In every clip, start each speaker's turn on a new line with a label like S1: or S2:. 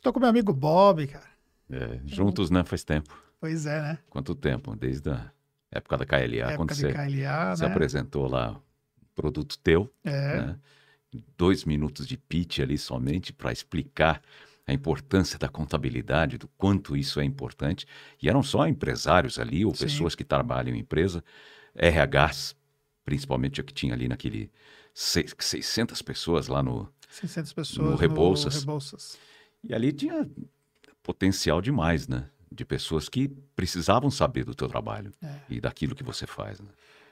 S1: Estou com meu amigo Bob, cara.
S2: É, juntos, né? Faz tempo.
S1: Pois é, né?
S2: Quanto tempo? Desde a época da KLA,
S1: Época
S2: quando você,
S1: KLA,
S2: você
S1: né?
S2: apresentou lá um produto teu,
S1: É,
S2: né? Dois minutos de pitch ali somente para explicar a importância da contabilidade, do quanto isso é importante. E eram só empresários ali, ou
S1: Sim.
S2: pessoas que trabalham em empresa, RHs, principalmente a que tinha ali naquele seis- 600 pessoas lá no,
S1: 600 pessoas
S2: no Rebouças.
S1: Rebouças.
S2: E ali tinha potencial demais, né? De pessoas que precisavam saber do teu trabalho
S1: É.
S2: e daquilo que você faz. Né?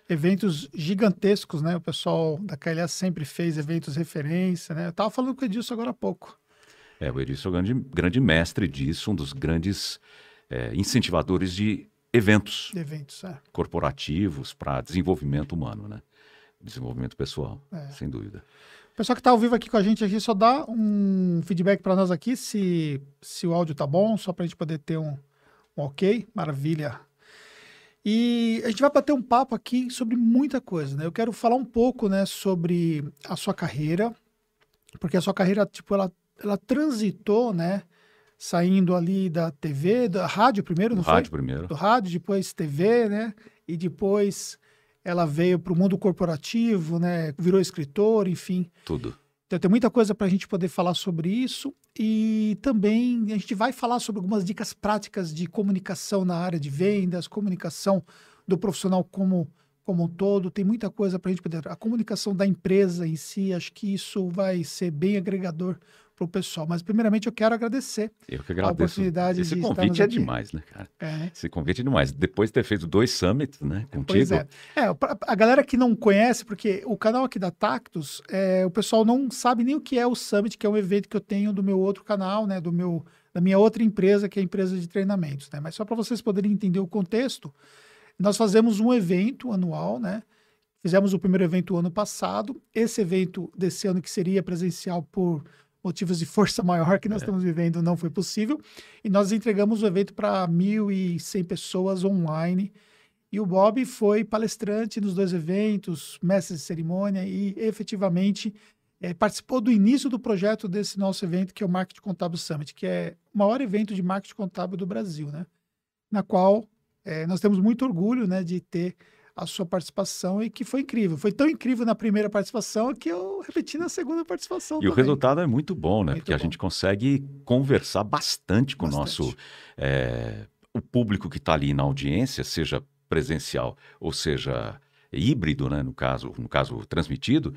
S1: Eventos gigantescos, né? O pessoal da KLA sempre fez eventos referência, né? Eu tava falando com o Edilson agora há pouco.
S2: É, o Edilson é o grande, grande mestre disso, um dos grandes é, incentivadores de eventos
S1: De eventos, é.
S2: corporativos para desenvolvimento humano, né? Desenvolvimento pessoal,
S1: É.
S2: sem dúvida.
S1: Pessoal que está ao vivo aqui com a gente aqui, só dá um feedback para nós aqui se, se o áudio tá bom, só para a gente poder ter um, um ok. Maravilha. E a gente vai bater um papo aqui sobre muita coisa, né? Eu quero falar um pouco, né, sobre a sua carreira, porque a sua carreira, tipo, ela, ela transitou, né, saindo ali da TV, da rádio primeiro, não
S2: rádio
S1: foi?
S2: primeiro.
S1: do rádio, depois TV, né? E depois ela veio para o mundo corporativo, né? Virou escritor, enfim.
S2: Tudo.
S1: Então tem muita coisa para a gente poder falar sobre isso. E também a gente vai falar sobre algumas dicas práticas de comunicação na área de vendas, comunicação do profissional como, como um todo. Tem muita coisa para a gente poder. A comunicação da empresa em si, acho que isso vai ser bem agregador para o pessoal. Mas primeiramente eu quero agradecer
S2: Eu que
S1: a
S2: agradeço.
S1: oportunidade
S2: Esse
S1: de
S2: convite é
S1: aqui.
S2: demais, né, cara?
S1: É,
S2: Esse convite é demais. Depois de ter feito dois summits, né, contigo,
S1: Pois é. É, a galera que não conhece, porque o canal aqui da Tactus, é, o pessoal não sabe nem o que é o Summit, que é um evento que eu tenho do meu outro canal, né, do meu, da minha outra empresa, que é a empresa de treinamentos, né? Mas só para vocês poderem entender o contexto, nós fazemos um evento anual, né? Fizemos o primeiro evento o ano passado. Esse evento desse ano que seria presencial por motivos de força maior que nós estamos vivendo não foi possível. E nós entregamos o evento para 1.100 pessoas online. E o Bob foi palestrante nos dois eventos, mestre de cerimônia e efetivamente eh, participou do início do projeto desse nosso evento, que é o Marketing Contábil Summit, que é o maior evento de marketing contábil do Brasil, né? Na qual eh, nós temos muito orgulho né, de ter a sua participação e que foi incrível. Foi tão incrível na primeira participação que eu repeti na segunda participação.
S2: E o
S1: também.
S2: resultado é muito bom, né?
S1: Muito
S2: Porque a
S1: bom.
S2: gente consegue conversar bastante com o
S1: Bastante.
S2: nosso é, o público que está ali na audiência, seja presencial ou seja híbrido, né? No caso, no caso transmitido,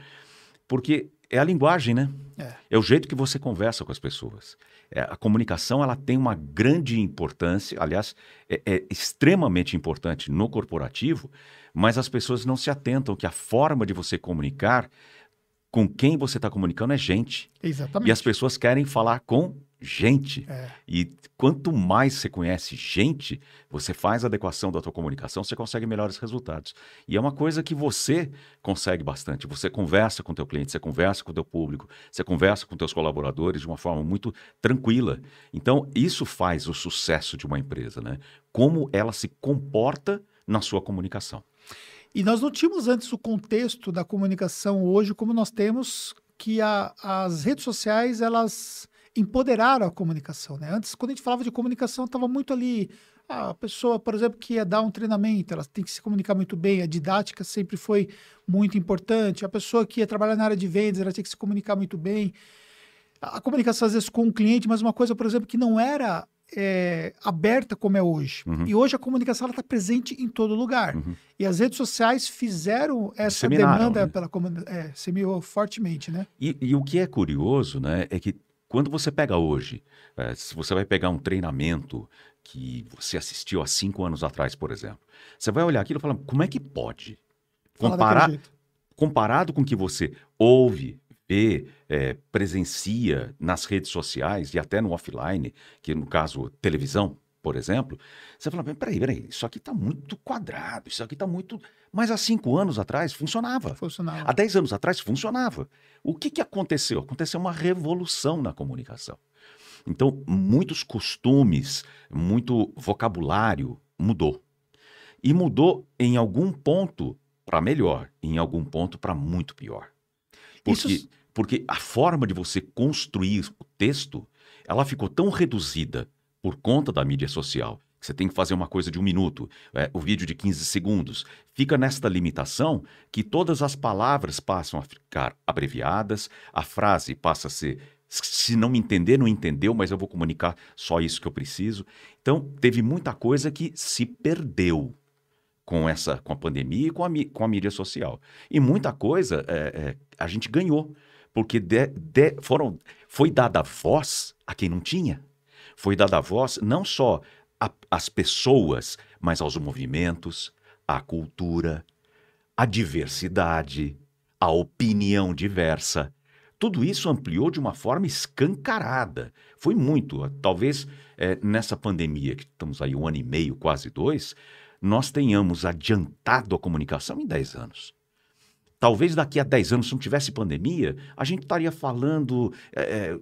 S2: porque é a linguagem, né?
S1: É.
S2: o jeito que você conversa com as pessoas. É, a comunicação ela tem uma grande importância, aliás, é, é extremamente importante no corporativo, mas as pessoas não se atentam que a forma de você comunicar com quem você está comunicando é gente.
S1: Exatamente.
S2: E as pessoas querem falar com gente.
S1: É.
S2: E quanto mais você conhece gente, você faz adequação da tua comunicação, você consegue melhores resultados. E é uma coisa que você consegue bastante. Você conversa com o teu cliente, você conversa com o teu público, você conversa com teus colaboradores de uma forma muito tranquila. Então, isso faz o sucesso de uma empresa, né? Como ela se comporta na sua comunicação.
S1: E nós não tínhamos antes o contexto da comunicação hoje como nós temos que a- as redes sociais elas empoderaram a comunicação, né? Antes, quando a gente falava de comunicação, estava muito ali a pessoa, por exemplo, que ia dar um treinamento, ela tem que se comunicar muito bem, a didática sempre foi muito importante. A pessoa que ia trabalhar na área de vendas, ela tinha que se comunicar muito bem. A comunicação, às vezes, com o cliente, mas uma coisa, por exemplo, que não era é, aberta como é hoje.
S2: Uhum.
S1: E hoje a comunicação está presente em todo lugar.
S2: Uhum.
S1: E as redes sociais fizeram essa demanda
S2: né?
S1: pela comunidade. É, semeou fortemente, né?
S2: E, e o que é curioso, né, é que quando você pega hoje, eh, se você vai pegar um treinamento que você assistiu há cinco anos atrás, por exemplo, você vai olhar aquilo e falar, como é que pode? Comparar, comparado com o que você ouve, vê, eh, presencia nas redes sociais e até no offline, que no caso televisão, por exemplo, você fala, peraí, peraí, isso aqui está muito quadrado, isso aqui está muito... Mas há cinco anos atrás funcionava.
S1: Funcionava.
S2: Há 10 anos atrás funcionava. O que, que aconteceu? Aconteceu uma revolução na comunicação. Então, muitos costumes, muito vocabulário mudou. E mudou em algum ponto para melhor, em algum ponto para muito pior. Porque,
S1: Isso-
S2: porque a forma de você construir o texto, ela ficou tão reduzida por conta da mídia social. que Você tem que fazer uma coisa de um minuto, é, o vídeo de 15 segundos. Fica nesta limitação que todas as palavras passam a ficar abreviadas, a frase passa a ser. Se não me entender, não entendeu, mas eu vou comunicar só isso que eu preciso. Então, teve muita coisa que se perdeu com essa com a pandemia e com a, com a mídia social. E muita coisa é, é, a gente ganhou, porque de- de- foram, foi dada voz a quem não tinha. Foi dada voz não só às pessoas, mas aos movimentos, à cultura, à diversidade, à opinião diversa. Tudo isso ampliou de uma forma escancarada. Foi muito. Talvez eh, nessa pandemia, que estamos aí um ano e meio, quase dois, nós tenhamos adiantado a comunicação em 10 anos. Talvez daqui a 10 anos, se não tivesse pandemia, a gente estaria falando eh,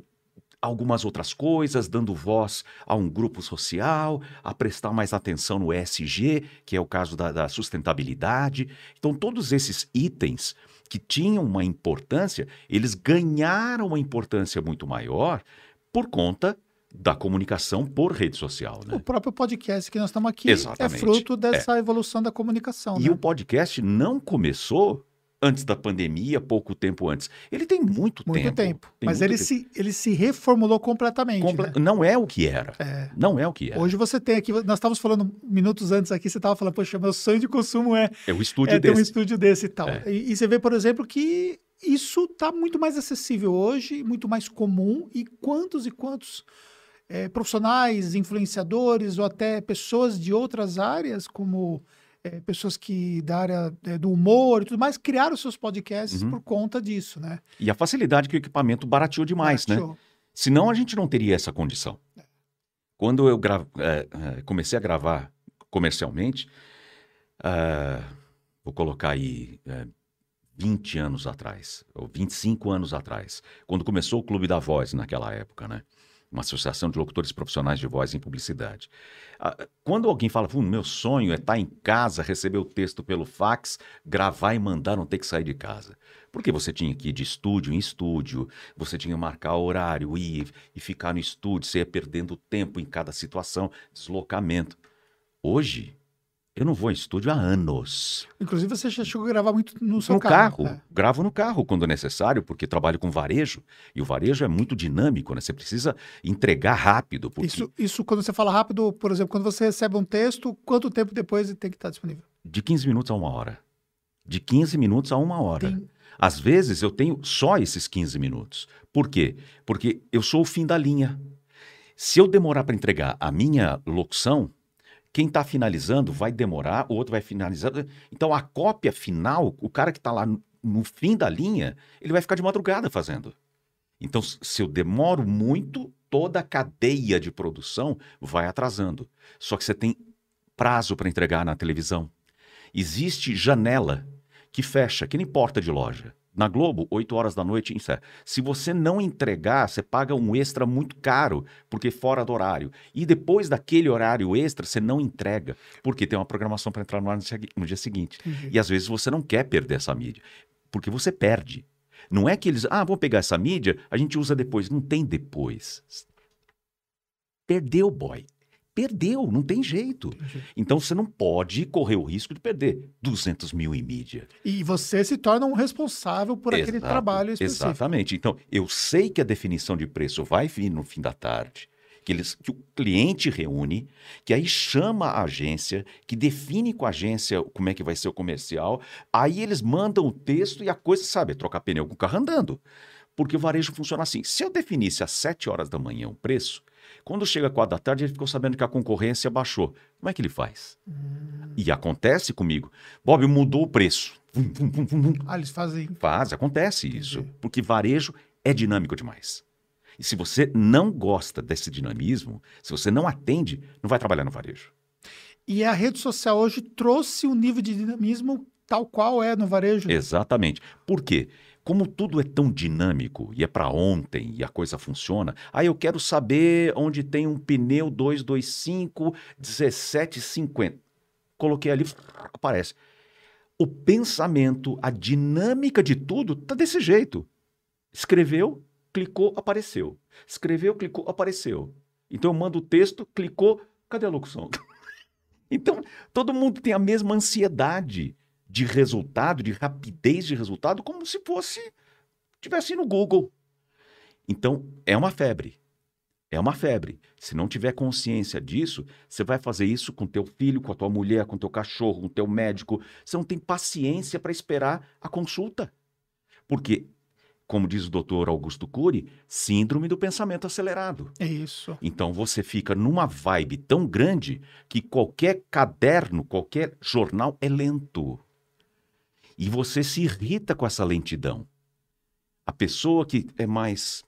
S2: algumas outras coisas, dando voz a um grupo social, a prestar mais atenção no ESG, que é o caso da, da sustentabilidade. Então, todos esses itens que tinham uma importância, eles ganharam uma importância muito maior por conta da comunicação por rede social.
S1: O
S2: Né?
S1: próprio podcast que nós estamos aqui
S2: Exatamente.
S1: é fruto dessa evolução da comunicação.
S2: E
S1: né?
S2: o podcast não começou antes da pandemia, pouco tempo antes. Ele tem muito,
S1: Muito tempo.
S2: Tem
S1: Mas
S2: muito
S1: ele,
S2: tempo.
S1: Se, ele se reformulou completamente.
S2: Comple-
S1: né?
S2: Não é o que era.
S1: É.
S2: Não é o que era.
S1: Hoje você tem aqui, nós estávamos falando minutos antes aqui, você estava falando, poxa, meu sonho de consumo é,
S2: É o estúdio
S1: é ter um
S2: desse.
S1: estúdio desse e tal.
S2: É.
S1: E, e você vê, por exemplo, que isso está muito mais acessível hoje, muito mais comum, e quantos e quantos eh, profissionais, influenciadores ou até pessoas de outras áreas, como eh, pessoas que da área eh, do humor e tudo mais, criaram seus podcasts
S2: Uhum.
S1: por conta disso, né?
S2: E a facilidade que o equipamento barateou demais, né?
S1: Show.
S2: Senão a gente não teria essa condição. Quando eu gra- eh, comecei a gravar comercialmente, ah, vou colocar aí eh, 20 anos atrás, ou 25 anos atrás, quando começou o Clube da Voz naquela época, né? Uma associação de locutores profissionais de voz em publicidade. Ah, Quando alguém fala, "Pô, meu sonho é estar em casa, receber o texto pelo fax, gravar e mandar, não ter que sair de casa. Porque você tinha que ir de estúdio em estúdio, você tinha que marcar horário, ir e ficar no estúdio, você ia perdendo tempo em cada situação, deslocamento. Hoje, eu não vou em estúdio há anos.
S1: Inclusive, você já chegou a gravar muito no seu
S2: no carro,
S1: né?
S2: gravo no carro quando necessário, porque trabalho com varejo, e o varejo é muito dinâmico, né? Você precisa entregar rápido, porque
S1: Isso, isso, quando você fala rápido, por exemplo, quando você recebe um texto, quanto tempo depois ele tem que estar disponível?
S2: de 15 minutos a uma hora. De 15 minutos a uma hora.
S1: Tem-
S2: Às vezes eu tenho só esses 15 minutos. Por quê? Porque eu sou o fim da linha. Se eu demorar para entregar a minha locução, quem está finalizando vai demorar, o outro vai finalizar. Então a cópia final, o cara que está lá no, fim da linha, ele vai ficar de madrugada fazendo. Então, se eu demoro muito, toda a cadeia de produção vai atrasando. Só que você tem prazo para entregar na televisão. Existe janela que fecha, que nem porta de loja. Na Globo, 8 horas da noite, encerra. Se você não entregar, você paga um extra muito caro, porque fora do horário. E depois daquele horário extra, você não entrega, porque tem uma programação para entrar no ar no dia seguinte.
S1: Entendi.
S2: E às vezes você não quer perder essa mídia, porque você perde. Não é que eles, ah, vou pegar essa mídia, a gente usa depois. Não tem depois. Perdeu, boy. Perdeu, não tem jeito. Então você não pode correr o risco de perder 200 mil em mídia.
S1: E você se torna um responsável por aquele
S2: Exato,
S1: trabalho específico.
S2: Exatamente. Então, eu sei que a definição de preço vai vir no fim da tarde, que, eles, que o cliente reúne, que aí chama a agência, que define com a agência como é que vai ser o comercial, aí eles mandam o texto e a coisa, sabe, é trocar pneu com o carro andando. Porque o varejo funciona assim. Se eu definisse às 7 horas da manhã o preço, quando chega 4 da tarde, ele ficou sabendo que a concorrência baixou. Como é que ele faz?
S1: Hum.
S2: E acontece comigo. Bob, mudou o preço. Vum, vum, vum, vum, vum.
S1: Ah, eles fazem.
S2: Faz, acontece isso.
S1: Entendi.
S2: Porque varejo é dinâmico demais. E se você não gosta desse dinamismo, se você não atende, não vai trabalhar no varejo.
S1: E a rede social hoje trouxe um nível de dinamismo tal qual é no varejo.
S2: Exatamente. Por quê? Como tudo é tão dinâmico e é para ontem e a coisa funciona, aí eu quero saber onde tem um pneu 225 1750. Coloquei ali, aparece. O pensamento, a dinâmica de tudo tá desse jeito. Escreveu, clicou, apareceu. Escreveu, clicou, apareceu. Então eu mando o texto, clicou, cadê a locução? então todo mundo tem a mesma ansiedade de resultado, de rapidez de resultado, como se fosse tivesse no Google. Então é uma febre. É uma febre. Se não tiver consciência disso, você vai fazer isso com teu filho, com a tua mulher, com teu cachorro, com teu médico. Você não tem paciência para esperar a consulta. Porque, como diz o doutor Augusto Cury, síndrome do pensamento acelerado.
S1: É isso.
S2: Então você fica numa vibe tão grande que qualquer caderno, qualquer jornal é lento. E você se irrita com essa lentidão. A pessoa que é mais.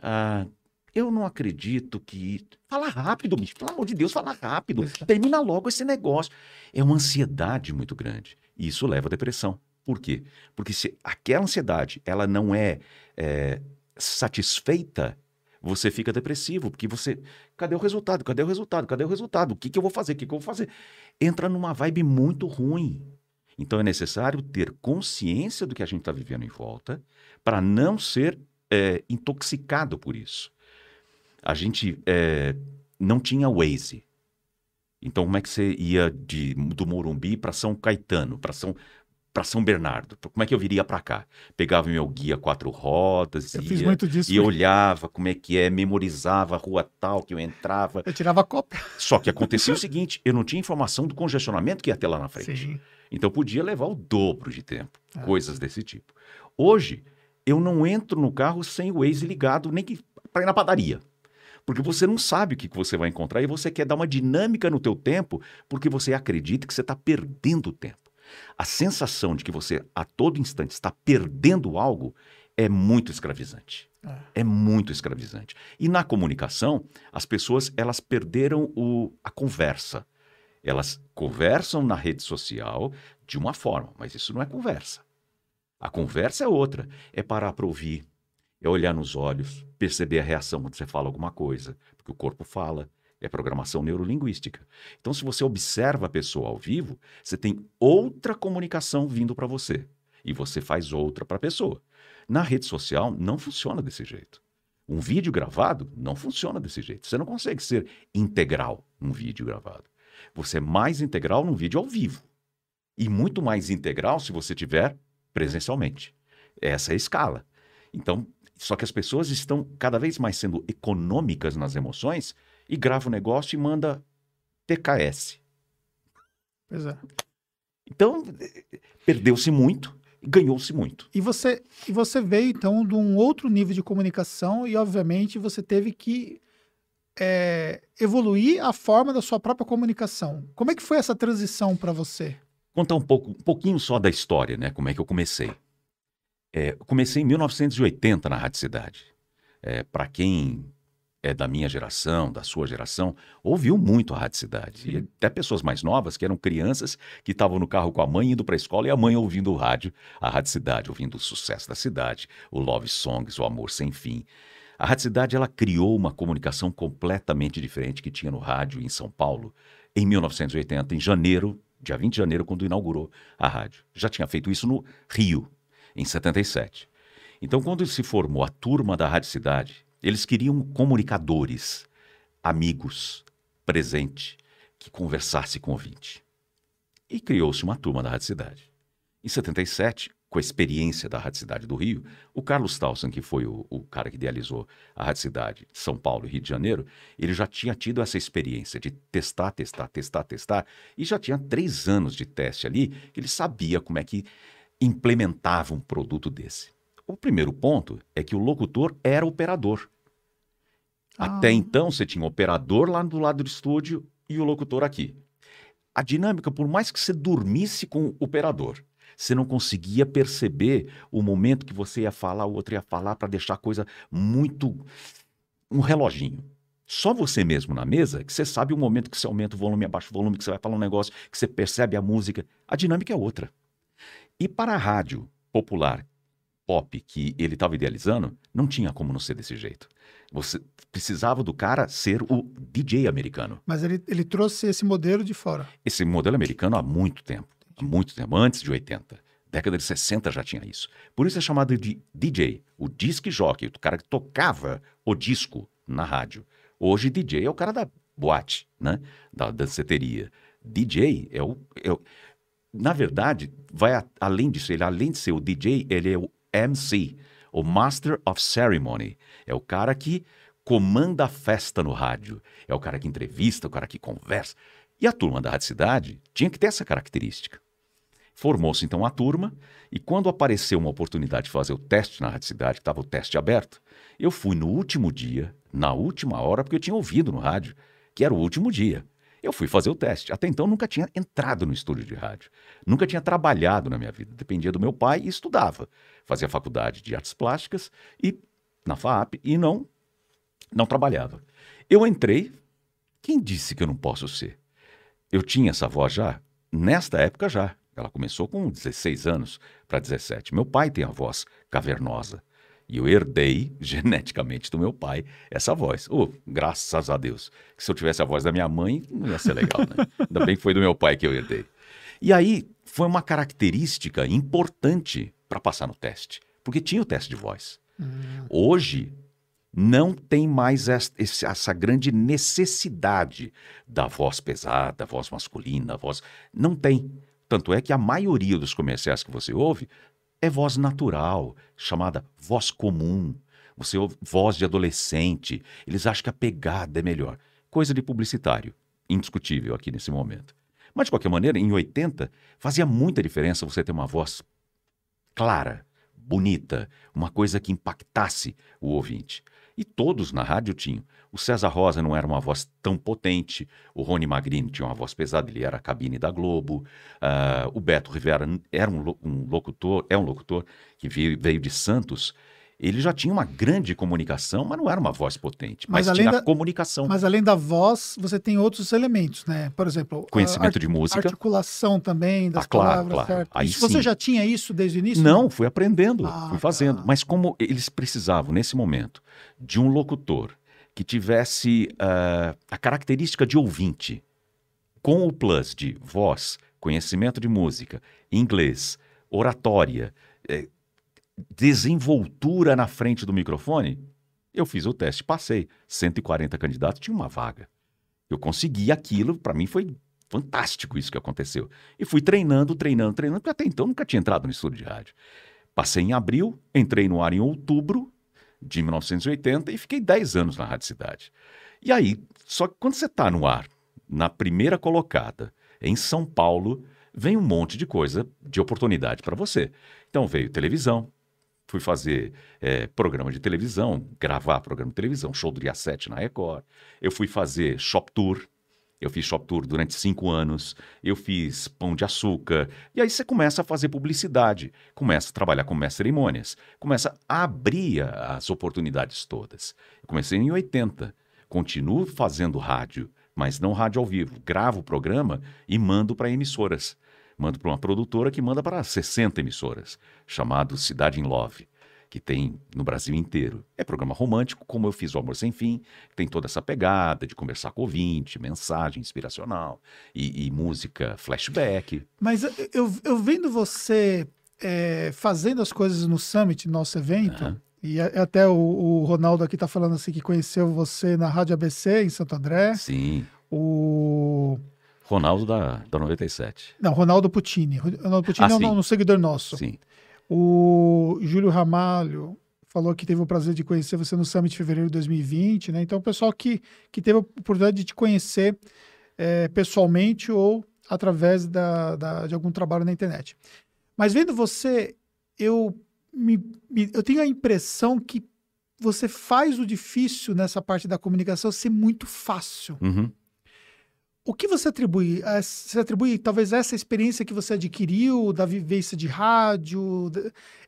S2: Ah, eu não acredito que. Fala rápido, bicho. Pelo amor de Deus, fala rápido. Termina logo esse negócio. É uma ansiedade muito grande. E isso leva à depressão. Por quê? Porque se aquela ansiedade ela não é, é satisfeita, você fica depressivo, porque você. Cadê o resultado? Cadê o resultado? Cadê o resultado? O que, que eu vou fazer? O que, que eu vou fazer? Entra numa vibe muito ruim. Então é necessário ter consciência do que a gente está vivendo em volta para não ser é, intoxicado por isso a gente é, não tinha Waze. Então, como é que você ia de, do Morumbi para São Caetano, para São, para São Bernardo? Como é que eu viria para cá? Pegava meu guia quatro rodas
S1: eu ia, fiz muito disso,
S2: e olhava como é que é, memorizava a rua tal que eu entrava.
S1: Eu tirava cópia.
S2: Só que acontecia o seguinte, eu não tinha informação do congestionamento que ia ter lá na frente. Sim. Então, podia levar o dobro de tempo, ah. coisas desse tipo. Hoje, eu não entro no carro sem o Waze ligado, nem que para ir na padaria. Porque você não sabe o que você vai encontrar e você quer dar uma dinâmica no teu tempo porque você acredita que você está perdendo tempo. A sensação de que você a todo instante está perdendo algo é muito escravizante. É. é muito escravizante. E na comunicação, as pessoas elas perderam o, a conversa. Elas conversam na rede social de uma forma, mas isso não é conversa. A conversa é outra. É parar para ouvir, é olhar nos olhos, perceber a reação quando você fala alguma coisa, porque o corpo fala, é programação neurolinguística. Então, se você observa a pessoa ao vivo, você tem outra comunicação vindo para você e você faz outra para a pessoa. Na rede social, não funciona desse jeito. Um vídeo gravado não funciona desse jeito. Você não consegue ser integral num vídeo gravado. Você é mais integral num vídeo ao vivo. E muito mais integral se você tiver presencialmente. Essa é a escala. Então, só que as pessoas estão cada vez mais sendo econômicas nas emoções e grava o negócio e manda TKS.
S1: Pois é.
S2: Então, perdeu-se muito e ganhou-se muito.
S1: E você, e você veio, então, de um outro nível de comunicação e, obviamente, você teve que é, evoluir a forma da sua própria comunicação. Como é que foi essa transição para você?
S2: Contar um pouco, um pouquinho só da história, né? Como é que eu comecei. É, comecei em 1980 na Rádio Cidade. É, Para quem é da minha geração, da sua geração, ouviu muito a Rádio Cidade. E até pessoas mais novas, que eram crianças, que estavam no carro com a mãe indo para a escola e a mãe ouvindo o rádio, a Rádio Cidade, ouvindo o sucesso da cidade, o Love Songs, o Amor Sem Fim. A Rádio Cidade ela criou uma comunicação completamente diferente que tinha no rádio em São Paulo em 1980, em janeiro, dia 20 de janeiro, quando inaugurou a rádio. Já tinha feito isso no Rio, em 77. Então, quando se formou a turma da Rádio Cidade, eles queriam comunicadores, amigos, presente, que conversasse com o ouvinte. E criou-se uma turma da Rádio Cidade. Em 77, com a experiência da Rádio Cidade do Rio, o Carlos Towson, que foi o, o, cara que idealizou a Rádio Cidade São Paulo e Rio de Janeiro, ele já tinha tido essa experiência de testar, testar, testar, testar, e já tinha três anos de teste ali, ele sabia como é que implementava um produto desse? O primeiro ponto é que o locutor era operador. Ah. Até então, você tinha o operador lá do lado do estúdio e o locutor aqui. A dinâmica, por mais que você dormisse com o operador, você não conseguia perceber o momento que você ia falar, o outro ia falar, para deixar a coisa muito. um reloginho. Só você mesmo na mesa que você sabe o momento que você aumenta o volume, abaixa o volume, que você vai falar um negócio, que você percebe a música. A dinâmica é outra. E para a rádio popular pop que ele estava idealizando, não tinha como não ser desse jeito. Você precisava do cara ser o DJ americano.
S1: Mas ele, ele trouxe esse modelo de fora.
S2: Esse modelo americano há muito tempo. Há muito tempo, antes de 80. Década de 60 já tinha isso. Por isso é chamado de DJ, o disc jockey, o cara que tocava o disco na rádio. Hoje DJ é o cara da boate, né? Da danceteria. DJ é o, é o na verdade, vai a, além disso, ele além de ser o DJ, ele é o MC, o Master of Ceremony. É o cara que comanda a festa no rádio. É o cara que entrevista, o cara que conversa. E a turma da Rádio Cidade tinha que ter essa característica. Formou-se então a turma, e quando apareceu uma oportunidade de fazer o teste na Rádio Cidade, que estava o teste aberto, eu fui no último dia, na última hora, porque eu tinha ouvido no rádio que era o último dia. Eu fui fazer o teste. Até então nunca tinha entrado no estúdio de rádio. Nunca tinha trabalhado na minha vida. Dependia do meu pai e estudava. Fazia faculdade de artes plásticas e na FAP e não não trabalhava. Eu entrei. Quem disse que eu não posso ser? Eu tinha essa voz já nesta época já. Ela começou com 16 anos para 17. Meu pai tem a voz cavernosa. E eu herdei geneticamente do meu pai essa voz. Oh, graças a Deus. Que se eu tivesse a voz da minha mãe, não ia ser legal, né? Ainda bem que foi do meu pai que eu herdei. E aí foi uma característica importante para passar no teste, porque tinha o teste de voz. Hum. Hoje não tem mais essa, essa, grande necessidade da voz pesada, da voz masculina, voz. Não tem. Tanto é que a maioria dos comerciais que você ouve é voz natural, chamada voz comum. Você ouve voz de adolescente. Eles acham que a pegada é melhor. Coisa de publicitário, indiscutível aqui nesse momento. Mas, de qualquer maneira, em 80, fazia muita diferença você ter uma voz clara, bonita, uma coisa que impactasse o ouvinte. E todos na rádio tinham. O César Rosa não era uma voz tão potente, o Rony Magrini tinha uma voz pesada, ele era a cabine da Globo, uh, o Beto Rivera era um, um, locutor, é um locutor que veio, veio de Santos, ele já tinha uma grande comunicação, mas não era uma voz potente, mas, mas tinha da, comunicação.
S1: Mas além da voz, você tem outros elementos, né? Por exemplo,
S2: conhecimento de música,
S1: articulação também das
S2: ah, claro,
S1: palavras,
S2: claro.
S1: Aí isso, você já tinha isso desde o início?
S2: Não, fui aprendendo, ah, fui fazendo. Tá. Mas como eles precisavam nesse momento de um locutor que tivesse uh, a característica de ouvinte, com o plus de voz, conhecimento de música, inglês, oratória, eh, desenvoltura na frente do microfone, eu fiz o teste, passei. 140 candidatos, tinha uma vaga. Eu consegui aquilo, para mim foi fantástico isso que aconteceu. E fui treinando, treinando, treinando, porque até então nunca tinha entrado no estúdio de rádio. Passei em abril, entrei no ar em outubro, de 1980 e fiquei 10 anos na Rádio Cidade. E aí, só que quando você está no ar, na primeira colocada, em São Paulo, vem um monte de coisa de oportunidade para você. Então veio televisão, fui fazer é, programa de televisão, gravar programa de televisão, show do dia 7 na Record. Eu fui fazer shop tour, eu fiz shop tour durante cinco anos, eu fiz pão de açúcar. E aí você começa a fazer publicidade, começa a trabalhar com mestre cerimônias, começa a abrir as oportunidades todas. Eu comecei em 80, continuo fazendo rádio, mas não rádio ao vivo. Gravo o programa e mando para emissoras. Mando para uma produtora que manda para 60 emissoras, chamado Cidade em Love que tem no Brasil inteiro. É programa romântico, como eu fiz o Amor Sem Fim, tem toda essa pegada de conversar com o ouvinte, mensagem inspiracional e, e música flashback.
S1: Mas eu, eu vendo você é, fazendo as coisas no Summit, nosso evento, uhum. e até o, o Ronaldo aqui está falando assim que conheceu você na Rádio ABC em Santo André.
S2: Sim.
S1: O
S2: Ronaldo da, da 97.
S1: Não, Ronaldo Puccini. Ronaldo Puccini ah, é um, um seguidor nosso.
S2: Sim.
S1: O Júlio Ramalho falou que teve o prazer de conhecer você no Summit de fevereiro de 2020, né? Então, o pessoal que, que teve a oportunidade de te conhecer é, pessoalmente ou através da, da, de algum trabalho na internet. Mas vendo você, eu, me, me, eu tenho a impressão que você faz o difícil nessa parte da comunicação ser muito fácil.
S2: Uhum.
S1: O que você atribui? Você atribui talvez essa experiência que você adquiriu da vivência de rádio?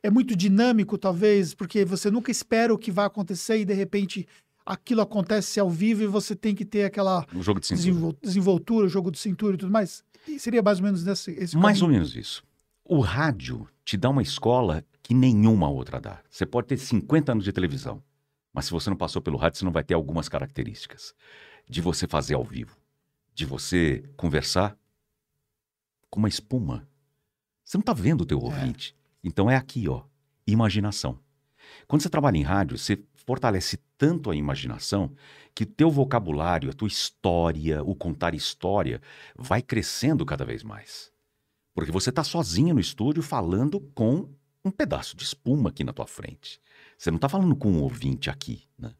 S1: É muito dinâmico, talvez, porque você nunca espera o que vai acontecer e de repente aquilo acontece ao vivo e você tem que ter aquela
S2: um jogo de cintura.
S1: desenvoltura, jogo de cintura e tudo mais. E seria mais ou menos nesse, esse
S2: Mais caminho. ou menos isso. O rádio te dá uma escola que nenhuma outra dá. Você pode ter 50 anos de televisão, mas se você não passou pelo rádio, você não vai ter algumas características de você fazer ao vivo de você conversar com uma espuma. Você não está vendo o teu
S1: É.
S2: ouvinte. Então é aqui, ó, imaginação. Quando você trabalha em rádio, você fortalece tanto a imaginação que o teu vocabulário, a tua história, o contar história, vai crescendo cada vez mais. Porque você está sozinho no estúdio falando com um pedaço de espuma aqui na tua frente. Você não está falando com um ouvinte aqui, né?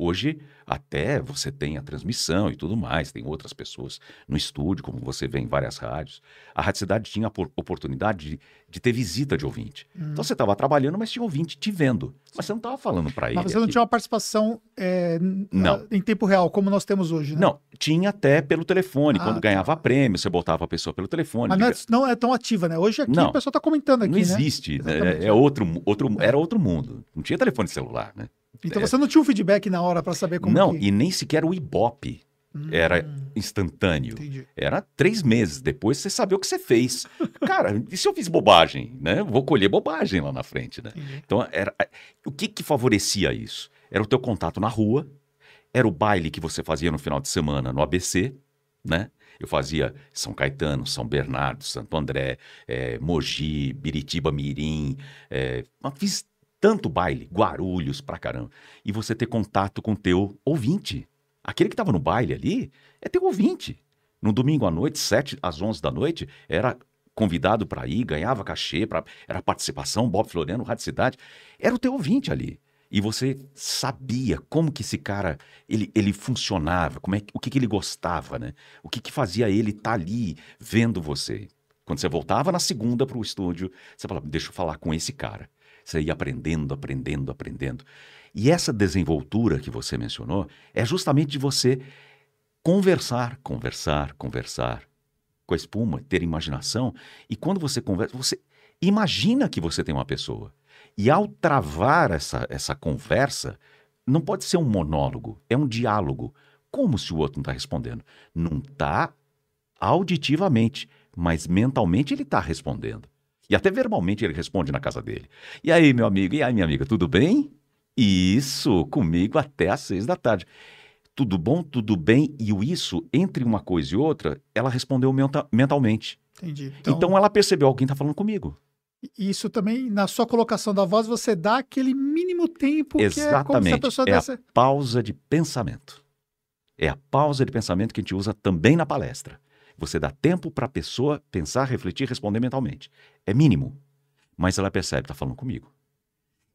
S2: Hoje, até você tem a transmissão e tudo mais, tem outras pessoas no estúdio, como você vê em várias rádios. A Rádio Cidade tinha a por- oportunidade de, de ter visita de ouvinte.
S1: Hum.
S2: Então você estava trabalhando, mas tinha ouvinte te vendo. Mas você não estava falando para ele.
S1: Mas você não
S2: aqui.
S1: tinha uma participação é,
S2: Não.
S1: a- em tempo real, como nós temos hoje, né?
S2: Não, tinha até pelo telefone.
S1: Ah,
S2: Quando
S1: tá.
S2: ganhava prêmio, você botava a pessoa pelo telefone.
S1: Mas não é, não é tão ativa, né? Hoje aqui
S2: Não.
S1: o pessoal tá comentando aqui,
S2: Não
S1: né?
S2: existe. né?
S1: Exatamente.
S2: É outro, outro, era outro mundo. Não tinha telefone celular, né?
S1: Então
S2: É.
S1: você não tinha um feedback na hora para saber como
S2: não,
S1: que...
S2: e nem sequer o Ibope
S1: Hum,
S2: era instantâneo.
S1: Entendi.
S2: Era três meses depois você sabia o que você fez. Cara, e se eu fiz bobagem, né? Vou colher bobagem lá na frente, né?
S1: entendi.
S2: Então, era, o que que favorecia isso? Era o teu contato na rua, era o baile que você fazia no final de semana no ABC, né? Eu fazia São Caetano, São Bernardo, Santo André, eh, Mogi, Biritiba Mirim, mas fiz tanto baile, Guarulhos pra caramba. E você ter contato com teu ouvinte. Aquele que estava no baile ali é teu ouvinte. No domingo à noite, 7 às 11 da noite, era convidado para ir, ganhava cachê, pra, era participação, Bob Floriano, Rádio Cidade. Era o teu ouvinte ali. E você sabia como que esse cara, ele, ele funcionava, como é, o que, que ele gostava, né? O que, que fazia ele estar ali vendo você. Quando você voltava na segunda para o estúdio, você falava, deixa eu falar com esse cara. Você ia aprendendo, aprendendo, aprendendo. E essa desenvoltura que você mencionou é justamente de você conversar, conversar, conversar com a espuma, ter imaginação. E quando você conversa, você imagina que você tem uma pessoa. E ao travar essa, essa conversa, não pode ser um monólogo, é um diálogo. Como se o outro não está respondendo? Não está auditivamente, mas mentalmente ele está respondendo. E até verbalmente ele responde na casa dele. E aí, meu amigo? E aí, minha amiga? Tudo bem? Isso, comigo até às seis da tarde. Tudo bom? Tudo bem? E o isso, entre uma coisa e outra, ela respondeu menta- mentalmente.
S1: Entendi.
S2: Então,
S1: Então,
S2: ela percebeu alguém está falando comigo.
S1: isso também, na sua colocação da voz, você dá aquele mínimo tempo que é como se a
S2: Exatamente.
S1: pessoa
S2: É a
S1: desse...
S2: pausa de pensamento. É a pausa de pensamento que a gente usa também na palestra. Você dá tempo para a pessoa pensar, refletir, responder mentalmente. É mínimo. Mas ela percebe, está falando comigo.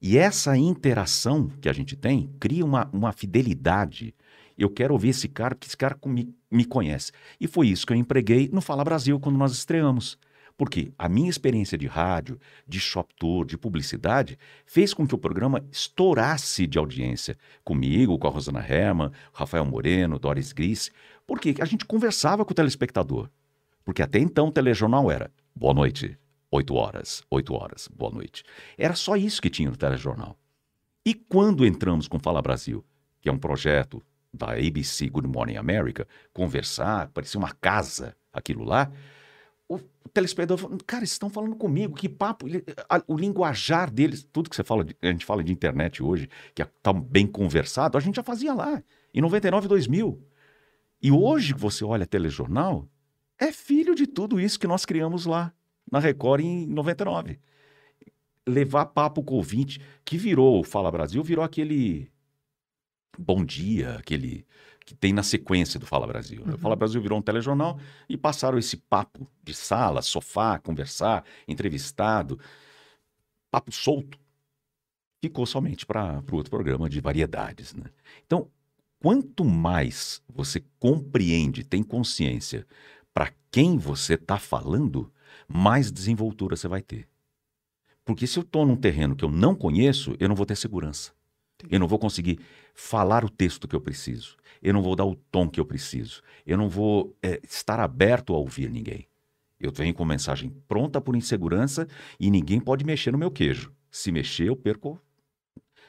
S2: E essa interação que a gente tem cria uma, uma fidelidade. Eu quero ouvir esse cara, porque esse cara me, me conhece. E foi isso que eu empreguei no Fala Brasil quando nós estreamos. Porque a minha experiência de rádio, de shop tour, de publicidade, fez com que o programa estourasse de audiência. Comigo, com a Rosana Herman, Rafael Moreno, Doris Gris. Porque a gente conversava com o telespectador. Porque até então o telejornal era boa noite, 8 horas, 8 horas, boa noite. Era só isso que tinha no telejornal. E quando entramos com Fala Brasil, que é um projeto da ABC Good Morning America, conversar, parecia uma casa aquilo lá, o telespectador falou, cara, estão falando comigo, que papo, o linguajar deles, tudo que você fala, de- a gente fala de internet hoje, que é tão bem conversado, a gente já fazia lá, em 99, 2000. E hoje você olha telejornal, é filho de tudo isso que nós criamos lá na Record em 99. Levar papo com o ouvinte, que virou o Fala Brasil, virou aquele Bom Dia, aquele que tem na sequência do Fala Brasil. né? O Fala Brasil virou um telejornal e passaram esse papo de sala, sofá, conversar, entrevistado, papo solto. Ficou somente para o outro programa de variedades. Né? Então, quanto mais você compreende, tem consciência para quem você está falando, mais desenvoltura você vai ter. Porque se eu estou num terreno que eu não conheço, eu não vou ter segurança. Eu não vou conseguir falar o texto que eu preciso. Eu não vou dar o tom que eu preciso. Eu não vou é, estar aberto a ouvir ninguém. Eu venho com mensagem pronta por insegurança e ninguém pode mexer no meu queijo. Se mexer, eu perco,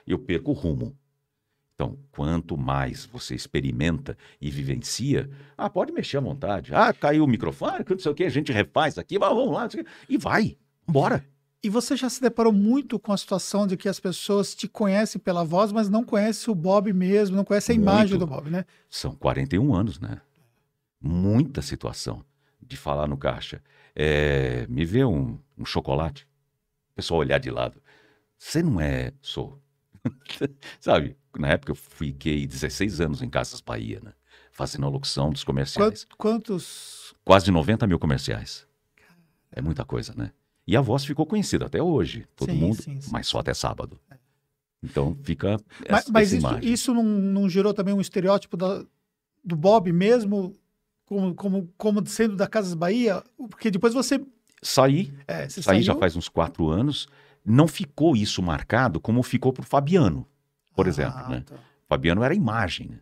S2: eu perco o rumo. Então, quanto mais você experimenta e vivencia, ah, pode mexer à vontade. Ah, caiu o microfone, não sei o que, a gente refaz aqui, vamos lá, e vai, bora.
S1: E você já se deparou muito com a situação de que as pessoas te conhecem pela voz, mas não conhecem o Bob mesmo, não conhecem a imagem
S2: Muito.
S1: do Bob, né?
S2: São 41 anos, né? Muita situação. de falar no caixa, é, me vê um, um chocolate, o pessoal olhar de lado. Você não é, sou. Sabe, na época eu fiquei 16 anos em Casas Bahia, né? Fazendo a locução dos comerciais.
S1: Quantos?
S2: Quase 90 mil comerciais. É muita coisa, né? E a voz ficou conhecida até hoje, todo
S1: Sim,
S2: mundo,
S1: sim, sim.
S2: mas só até sábado. Então fica
S1: Mas,
S2: essa,
S1: mas
S2: essa
S1: isso, isso não, não gerou também um estereótipo da- do Bob mesmo, como, como, como sendo da Casas Bahia? Porque depois você.
S2: Saí,
S1: É,
S2: saí já
S1: saiu-
S2: faz uns quatro anos, não ficou isso marcado como ficou pro Fabiano, por
S1: Ah,
S2: exemplo, né?
S1: tá.
S2: Fabiano era imagem, né?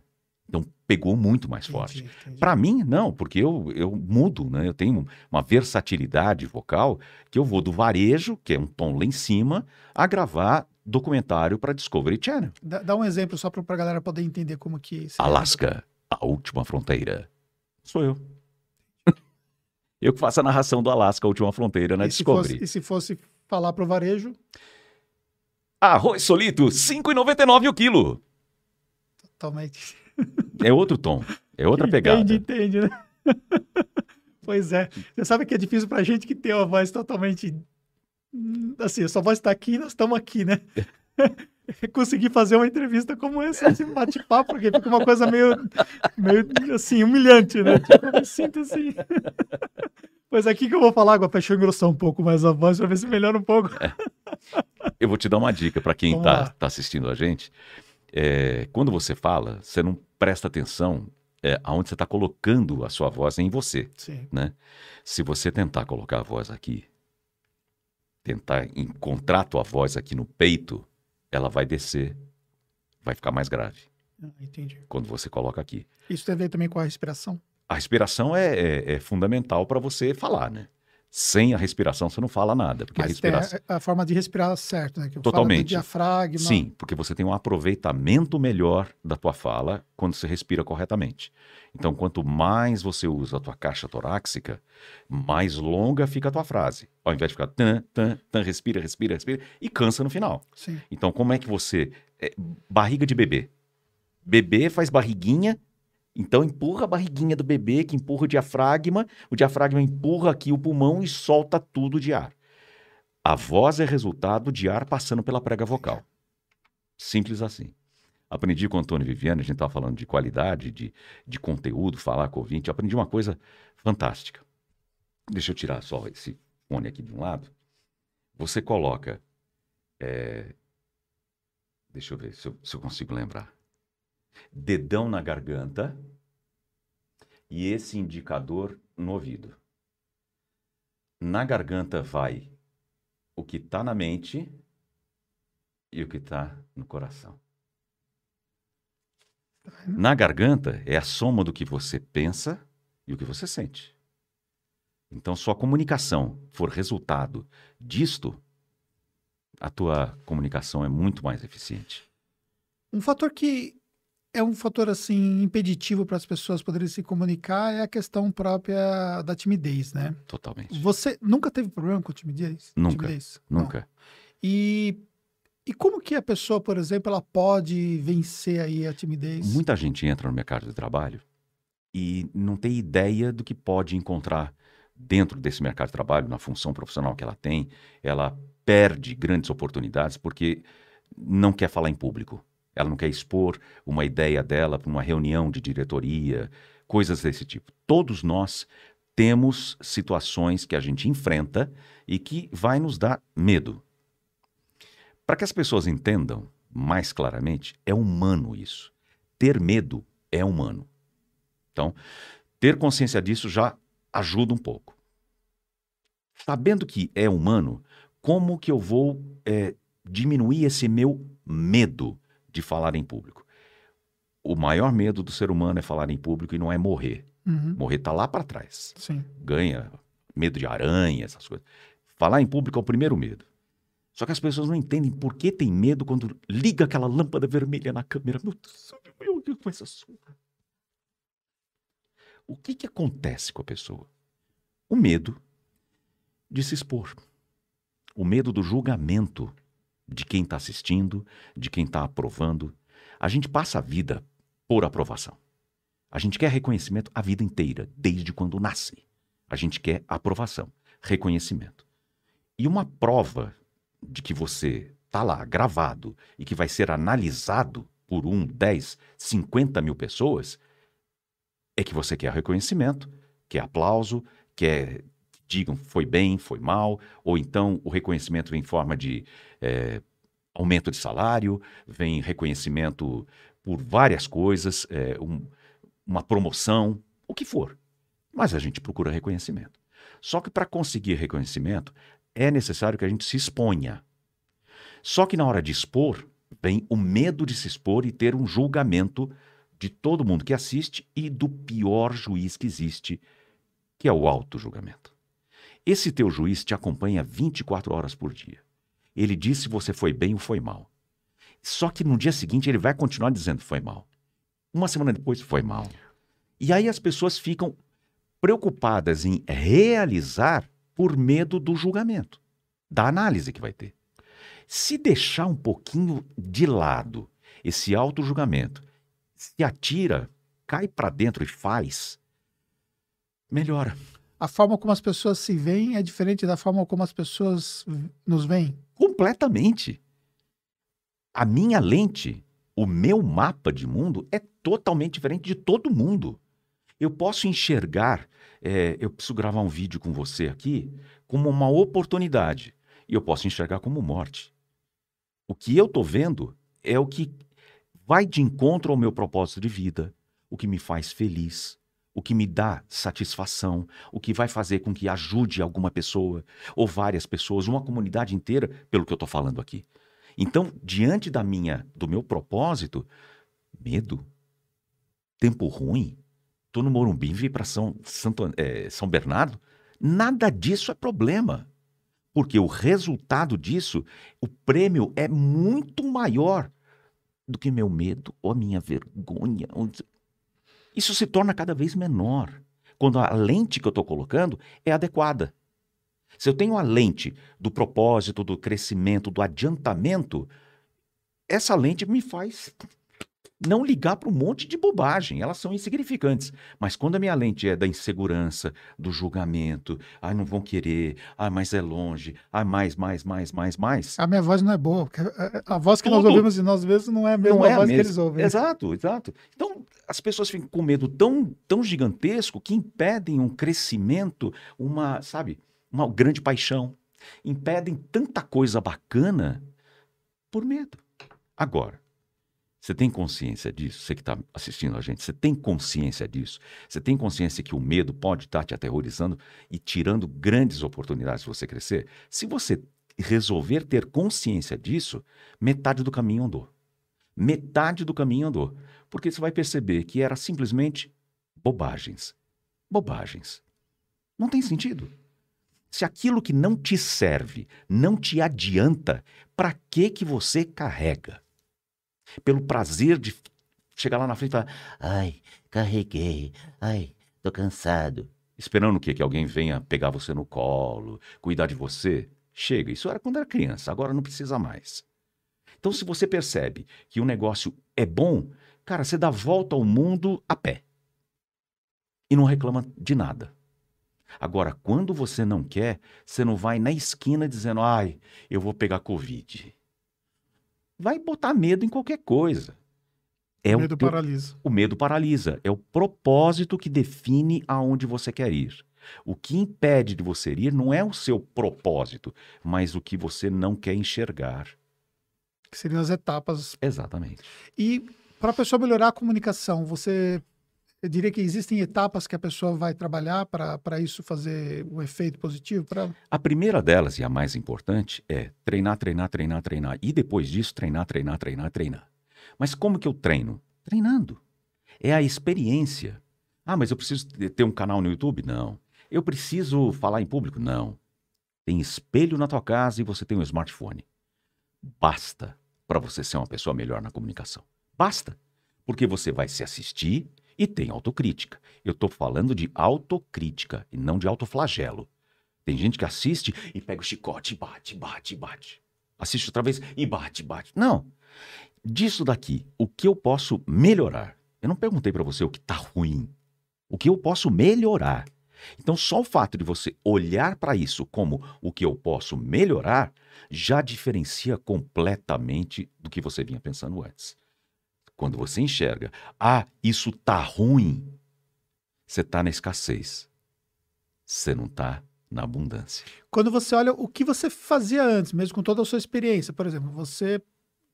S2: Então pegou muito mais forte.
S1: Entendi, entendi.
S2: Para mim, não, porque eu, eu mudo, né? Eu tenho uma versatilidade vocal que eu vou do varejo, que é um tom lá em cima, a gravar documentário para Discovery Channel.
S1: Dá, dá um exemplo só para a galera poder entender como que.
S2: Alasca, a última fronteira. Sou eu. Eu que faço a narração do Alasca, a última fronteira na
S1: E se, fosse,
S2: Discovery.
S1: e se fosse falar pro varejo,
S2: Arroz solito, R$ 5,99 o quilo.
S1: totalmente.
S2: É outro tom, é outra pegada.
S1: Entende, entende, né? pois é. Você sabe que é difícil pra gente que tem uma voz totalmente. hum, Assim, a sua voz tá aqui nós estamos aqui, né? Conseguir fazer uma entrevista como essa, esse bate-papo, porque fica uma coisa meio, meio assim, humilhante, né? Tipo, eu me sinto assim. Pois aqui que eu vou falar, agora para engrossar um pouco mais a voz, para ver se melhora um pouco.
S2: Eu vou te dar uma dica para quem está tá assistindo a gente. É, quando você fala, você não presta atenção é, aonde você está colocando a sua voz em você.
S1: Sim.
S2: Se você tentar colocar a voz aqui, tentar encontrar a tua voz aqui no peito, ela vai descer, vai ficar mais grave
S1: Ah, entendi.
S2: quando você coloca aqui.
S1: Isso tem a ver também com a respiração?
S2: A respiração é, é- é fundamental para você falar, né? Sem a respiração você não fala nada, porque a
S1: Mas tem
S2: respiração
S1: a, a forma de respirar certo, né? Que
S2: Totalmente.
S1: diafragma.
S2: Sim, porque você tem um aproveitamento melhor da tua fala quando você respira corretamente. Então, quanto mais você usa a tua caixa torácica, mais longa fica a tua frase. Ao invés de ficar tan, tan, tan, respira, respira, respira, e cansa no final.
S1: Sim.
S2: Então, como é que você. é, barriga de bebê. Bebê faz barriguinha, então empurra a barriguinha do bebê, que empurra o diafragma, o diafragma empurra aqui o pulmão e solta tudo de ar. A voz é resultado de ar passando pela prega vocal. Simples assim. Aprendi com o Antônio Viviane, a gente estava falando de qualidade, de, de conteúdo, falar com o ouvinte. Aprendi uma coisa fantástica. Deixa eu tirar só esse fone aqui de um lado. Você coloca. é, Deixa eu ver se eu, se eu consigo lembrar. Dedão na garganta e esse indicador no ouvido. Na garganta vai o que está na mente e o que está no coração. Na garganta é a soma do que você pensa e o que você sente. Então, se a comunicação for resultado disto, a tua comunicação é muito mais eficiente.
S1: Um fator que é um fator assim impeditivo para as pessoas poderem se comunicar é a questão própria da timidez, né?
S2: Totalmente.
S1: Você nunca teve problema com timidez?
S2: Nunca,
S1: Timidez? Não.
S2: Nunca.
S1: E, e como que a pessoa, por exemplo, ela pode vencer aí a timidez?
S2: Muita gente entra no mercado de trabalho e não tem ideia do que pode encontrar dentro desse mercado de trabalho, na função profissional que ela tem. Ela perde grandes oportunidades porque não quer falar em público. Ela não quer expor uma ideia dela para uma reunião de diretoria, coisas desse tipo. Todos nós temos situações que a gente enfrenta e que vai nos dar medo. Para que as pessoas entendam mais claramente, é humano isso. Ter medo é humano. Então, ter consciência disso já ajuda um pouco. Sabendo que é humano, como que eu vou é, diminuir esse meu medo de falar em público? O maior medo do ser humano é falar em público e não é morrer.
S1: Uhum,
S2: Morrer está lá para trás.
S1: Sim.
S2: Ganha medo de aranha, essas coisas. Falar em público é o primeiro medo. Só que as pessoas não entendem por que tem medo quando liga aquela lâmpada vermelha na câmera. Meu Deus, meu Deus, começa a suar. O que, que acontece com a pessoa? O medo de se expor. O medo do julgamento de quem está assistindo, de quem está aprovando. A gente passa a vida por aprovação. A gente quer reconhecimento a vida inteira, desde quando nasce. A gente quer aprovação, reconhecimento. E uma prova de que você está lá gravado e que vai ser analisado por um, 10, 50 mil pessoas, é que você quer reconhecimento, quer aplauso, quer digam foi bem, foi mal, ou então o reconhecimento vem em forma de é, aumento de salário, vem reconhecimento por várias coisas, é, um, uma promoção, o que for. Mas a gente procura reconhecimento. Só que para conseguir reconhecimento, é necessário que a gente se exponha. Só que na hora de expor, vem o medo de se expor e ter um julgamento de todo mundo que assiste e do pior juiz que existe, que é o auto-julgamento. Esse teu juiz te acompanha 24 horas por dia. Ele diz se você foi bem ou foi mal. Só que no dia seguinte ele vai continuar dizendo foi mal. Uma semana depois foi mal. E aí as pessoas ficam preocupadas em realizar por medo do julgamento, da análise que vai ter. Se deixar um pouquinho de lado esse auto-julgamento, se atira, cai para dentro e faz, melhora.
S1: A forma como as pessoas se veem é diferente da forma como as pessoas nos veem?
S2: Completamente. A minha lente, o meu mapa de mundo é totalmente diferente de todo mundo. Eu posso enxergar, é, eu preciso gravar um vídeo com você aqui, como uma oportunidade. E eu posso enxergar como morte. O que eu estou vendo é o que vai de encontro ao meu propósito de vida, o que me faz feliz, o que me dá satisfação, o que vai fazer com que ajude alguma pessoa, ou várias pessoas, uma comunidade inteira, pelo que eu estou falando aqui. Então, diante da minha, do meu propósito, medo, tempo ruim, estou no Morumbi, vim para São, é, São Bernardo, nada disso é problema. Porque o resultado disso, o prêmio é muito maior do que meu medo ou a minha vergonha. Isso se torna cada vez menor quando a lente que eu estou colocando é adequada. Se eu tenho a lente do propósito, do crescimento, do adiantamento, essa lente me faz não ligar para um monte de bobagem, elas são insignificantes. Mas quando a minha lente é da insegurança, do julgamento, ai, não vão querer, ai, mas é longe, ai, mais, mais, mais, mais, mais.
S1: A minha voz não é boa, porque a voz que Tudo. nós ouvimos de nós mesmos não é a mesma não é voz a que eles ouvem.
S2: Exato, exato. Então, as pessoas ficam com medo tão, tão gigantesco que impedem um crescimento, uma, sabe, uma grande paixão. Impedem tanta coisa bacana por medo. Agora, você tem consciência disso? Você que está assistindo a gente, você tem consciência disso? Você tem consciência que o medo pode estar tá te aterrorizando e tirando grandes oportunidades de você crescer? Se você resolver ter consciência disso, metade do caminho andou. Metade do caminho andou. Porque você vai perceber que era simplesmente bobagens. Bobagens. Não tem sentido. Se aquilo que não te serve, não te adianta, para que que você carrega? Pelo prazer de chegar lá na frente e falar: ai, carreguei, ai, tô cansado. Esperando o quê? Que alguém venha pegar você no colo, cuidar de você? Chega, isso era quando era criança, agora não precisa mais. Então, se você percebe que o negócio é bom, cara, você dá volta ao mundo a pé. E não reclama de nada. Agora, quando você não quer, você não vai na esquina dizendo, ai, eu vou pegar Covid vai botar medo em qualquer coisa.
S1: É o medo o teu, paralisa.
S2: O medo paralisa. É o propósito que define aonde você quer ir. O que impede de você ir não é o seu propósito, mas o que você não quer enxergar.
S1: Que seriam as etapas.
S2: Exatamente.
S1: E para a pessoa melhorar a comunicação, você eu diria que existem etapas que a pessoa vai trabalhar para isso fazer um efeito positivo para
S2: A primeira delas e a mais importante é treinar, treinar, treinar, treinar e depois disso treinar, treinar, treinar, treinar. Mas como que eu treino? Treinando. É a experiência. Ah, mas eu preciso ter um canal no YouTube? Não. Eu preciso falar em público? Não. Tem espelho na tua casa e você tem um smartphone. Basta para você ser uma pessoa melhor na comunicação. Basta. Porque você vai se assistir e tem autocrítica. Eu estou falando de autocrítica e não de autoflagelo. Tem gente que assiste e pega o chicote e bate, bate, bate. Assiste outra vez e bate, bate. Não. Disso daqui, o que eu posso melhorar? Eu não perguntei para você o que está ruim. O que eu posso melhorar? Então, só o fato de você olhar para isso como o que eu posso melhorar já diferencia completamente do que você vinha pensando antes. Quando você enxerga, ah, isso tá ruim, você está na escassez. Você não está na abundância.
S1: Quando você olha o que você fazia antes, mesmo com toda a sua experiência, por exemplo, você,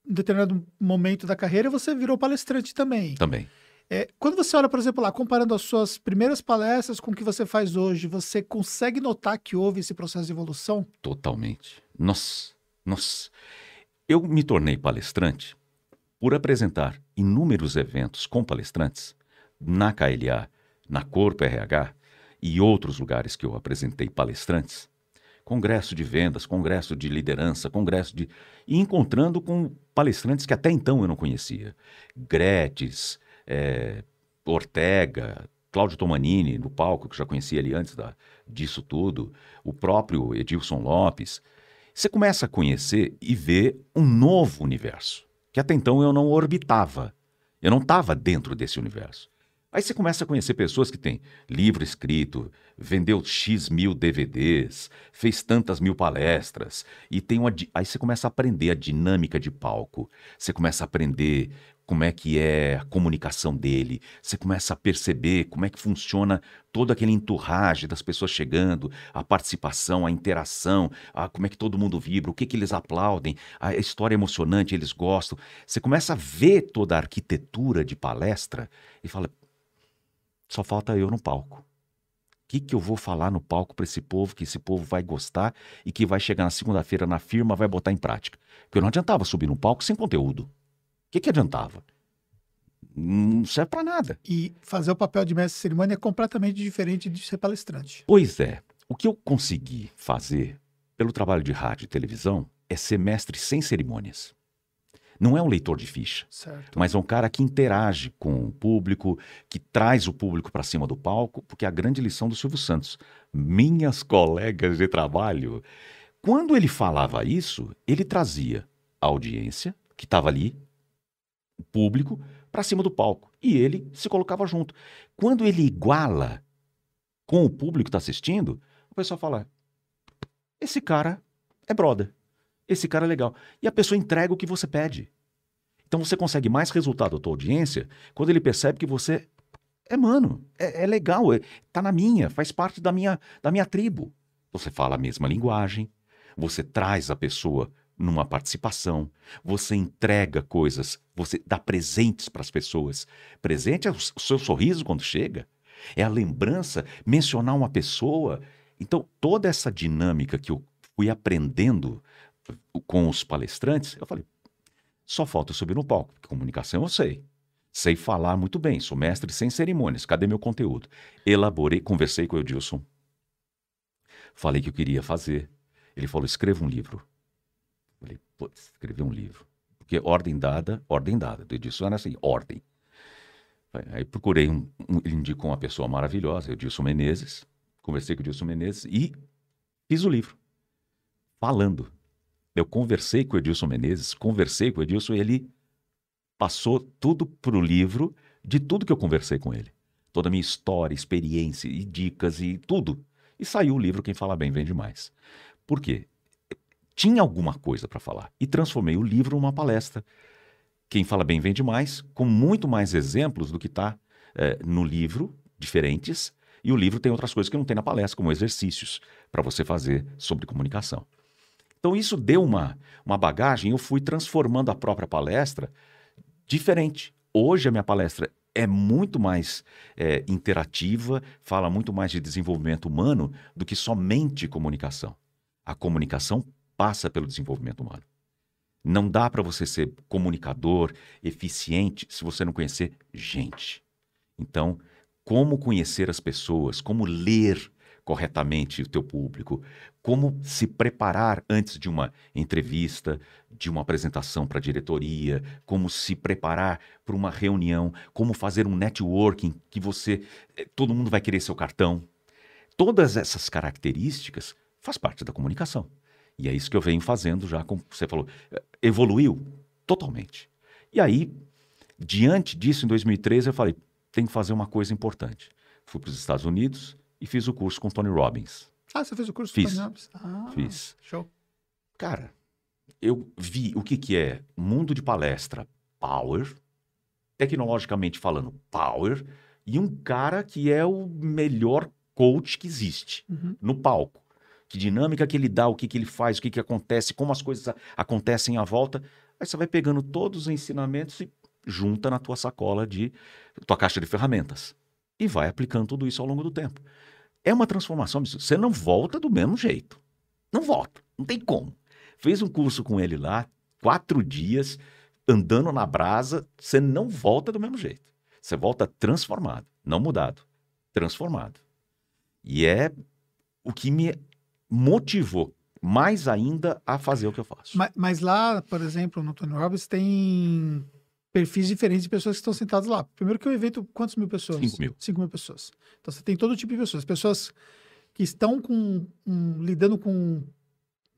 S1: em determinado momento da carreira, você virou palestrante também.
S2: Também.
S1: É, quando você olha, por exemplo, lá, comparando as suas primeiras palestras com o que você faz hoje, você consegue notar que houve esse processo de evolução?
S2: Totalmente. Nossa, nossa. Eu me tornei palestrante por apresentar inúmeros eventos com palestrantes na KLA, na Corpo RH e outros lugares que eu apresentei palestrantes. Congresso de vendas, congresso de liderança, congresso de. e encontrando com palestrantes que até então eu não conhecia. Gretes, é, Ortega, Cláudio Tomanini no palco, que já conhecia ali antes da, disso tudo, o próprio Edilson Lopes. Você começa a conhecer e ver um novo universo, que até então eu não orbitava. Eu não estava dentro desse universo. Aí você começa a conhecer pessoas que têm livro escrito, vendeu X mil DVDs, fez tantas mil palestras, e tem uma. Aí você começa a aprender a dinâmica de palco, você começa a aprender como é que é a comunicação dele, você começa a perceber como é que funciona todo aquele enturrage das pessoas chegando, a participação, a interação, a, como é que todo mundo vibra, o que, que eles aplaudem, a história emocionante, eles gostam. Você começa a ver toda a arquitetura de palestra e fala: só falta eu no palco. O que, que eu vou falar no palco para esse povo, que esse povo vai gostar e que vai chegar na segunda-feira na firma vai botar em prática? Porque não adiantava subir no palco sem conteúdo. O que, que adiantava? Não serve para nada.
S1: E fazer o papel de mestre de cerimônia é completamente diferente de ser palestrante.
S2: Pois é. O que eu consegui fazer pelo trabalho de rádio e televisão é ser mestre sem cerimônias. Não é um leitor de ficha,
S1: certo.
S2: mas é um cara que interage com o público, que traz o público para cima do palco, porque é a grande lição do Silvio Santos. Minhas colegas de trabalho. Quando ele falava isso, ele trazia a audiência que estava ali, público para cima do palco e ele se colocava junto. Quando ele iguala com o público que está assistindo, o pessoal fala: esse cara é brother, esse cara é legal. E a pessoa entrega o que você pede. Então você consegue mais resultado da tua audiência quando ele percebe que você é mano, é, é legal, é, tá na minha, faz parte da minha, da minha tribo. Você fala a mesma linguagem, você traz a pessoa numa participação, você entrega coisas, você dá presentes para as pessoas. Presente é o seu sorriso quando chega, é a lembrança, mencionar uma pessoa. Então, toda essa dinâmica que eu fui aprendendo com os palestrantes, eu falei, só falta subir no palco, porque comunicação eu sei. Sei falar muito bem, sou mestre sem cerimônias. Cadê meu conteúdo? Elaborei, conversei com o Edilson. Falei que eu queria fazer. Ele falou: escreva um livro. Falei, putz, escrever um livro. Porque ordem dada, ordem dada. Do Edilson era assim, ordem. Aí procurei, um, um, ele indicou uma pessoa maravilhosa, Edilson Menezes. Conversei com o Edilson Menezes e fiz o livro. Falando. Eu conversei com o Edilson Menezes, conversei com o Edilson e ele passou tudo para o livro de tudo que eu conversei com ele. Toda a minha história, experiência e dicas e tudo. E saiu o livro Quem Fala Bem Vende Mais. Por quê? Tinha alguma coisa para falar. E transformei o livro numa palestra. Quem fala bem vende mais, com muito mais exemplos do que está é, no livro, diferentes. E o livro tem outras coisas que não tem na palestra, como exercícios para você fazer sobre comunicação. Então isso deu uma, uma bagagem, eu fui transformando a própria palestra diferente. Hoje a minha palestra é muito mais é, interativa, fala muito mais de desenvolvimento humano do que somente comunicação. A comunicação passa pelo desenvolvimento humano. Não dá para você ser comunicador eficiente se você não conhecer gente. Então, como conhecer as pessoas, como ler corretamente o teu público, como se preparar antes de uma entrevista, de uma apresentação para a diretoria, como se preparar para uma reunião, como fazer um networking que você eh, todo mundo vai querer seu cartão. Todas essas características faz parte da comunicação. E é isso que eu venho fazendo já, como você falou. Evoluiu totalmente. E aí, diante disso, em 2013, eu falei: tem que fazer uma coisa importante. Fui para os Estados Unidos, e fiz o curso com o Tony Robbins.
S1: Ah, você fez o curso?
S2: Fiz.
S1: Ah,
S2: Fiz.
S1: Show.
S2: Cara, eu vi o que, que é mundo de palestra power, tecnologicamente falando power, e um cara que é o melhor coach que existe
S1: Uhum.
S2: no palco. Que dinâmica que ele dá, o que, que ele faz, o que, que acontece, como as coisas acontecem à volta. Aí você vai pegando todos os ensinamentos e junta na tua sacola de tua caixa de ferramentas. E vai aplicando tudo isso ao longo do tempo. É uma transformação. Você não volta do mesmo jeito. Não volta. Não tem como. Fez um curso com ele lá, quatro dias, andando na brasa, você não volta do mesmo jeito. Você volta transformado, não mudado, transformado. E é o que me motivou mais ainda a fazer o que eu faço.
S1: Ma- Mas, lá, por exemplo, no Tony Robbins, tem perfis diferentes de pessoas que estão sentadas lá. Primeiro que o evento, quantas mil pessoas?
S2: Cinco mil.
S1: Cinco mil pessoas. Então, você tem todo tipo de pessoas. Pessoas que estão com, um, lidando com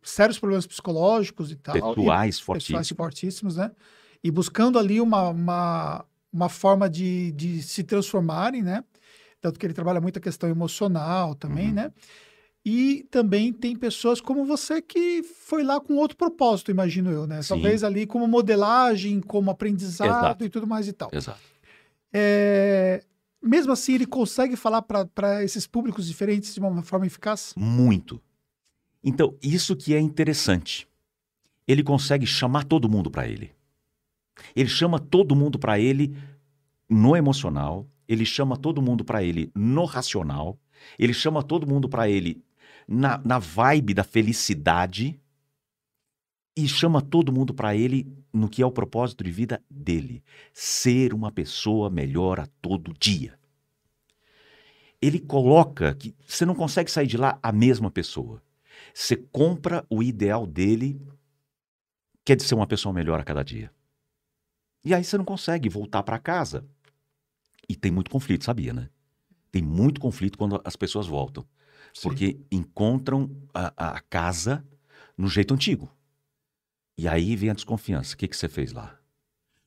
S1: sérios problemas psicológicos e tal.
S2: Pessoais
S1: pessoais
S2: fortíssimos.
S1: fortíssimos, né? E buscando ali uma, uma, uma forma de, de se transformarem, né? Tanto que ele trabalha muito a questão emocional também,
S2: Uhum.
S1: né? E também tem pessoas como você que foi lá com outro propósito, imagino eu, né?
S2: Sim.
S1: Talvez ali como modelagem, como aprendizado
S2: Exato.
S1: e tudo mais e tal.
S2: Exato.
S1: É, Mesmo assim, ele consegue falar para esses públicos diferentes de uma forma eficaz?
S2: Muito. Então, isso que é interessante. Ele consegue chamar todo mundo para ele. Ele chama todo mundo para ele no emocional, ele chama todo mundo para ele no racional, ele chama todo mundo para ele na, na vibe da felicidade e chama todo mundo para ele no que é o propósito de vida dele: ser uma pessoa melhor a todo dia. Ele coloca que você não consegue sair de lá a mesma pessoa. Você compra o ideal dele, que é de ser uma pessoa melhor a cada dia. E aí você não consegue voltar para casa. E tem muito conflito, sabia, né? Tem muito conflito quando as pessoas voltam. Porque encontram a, a casa no jeito antigo. E aí vem a desconfiança. O que, que você fez lá?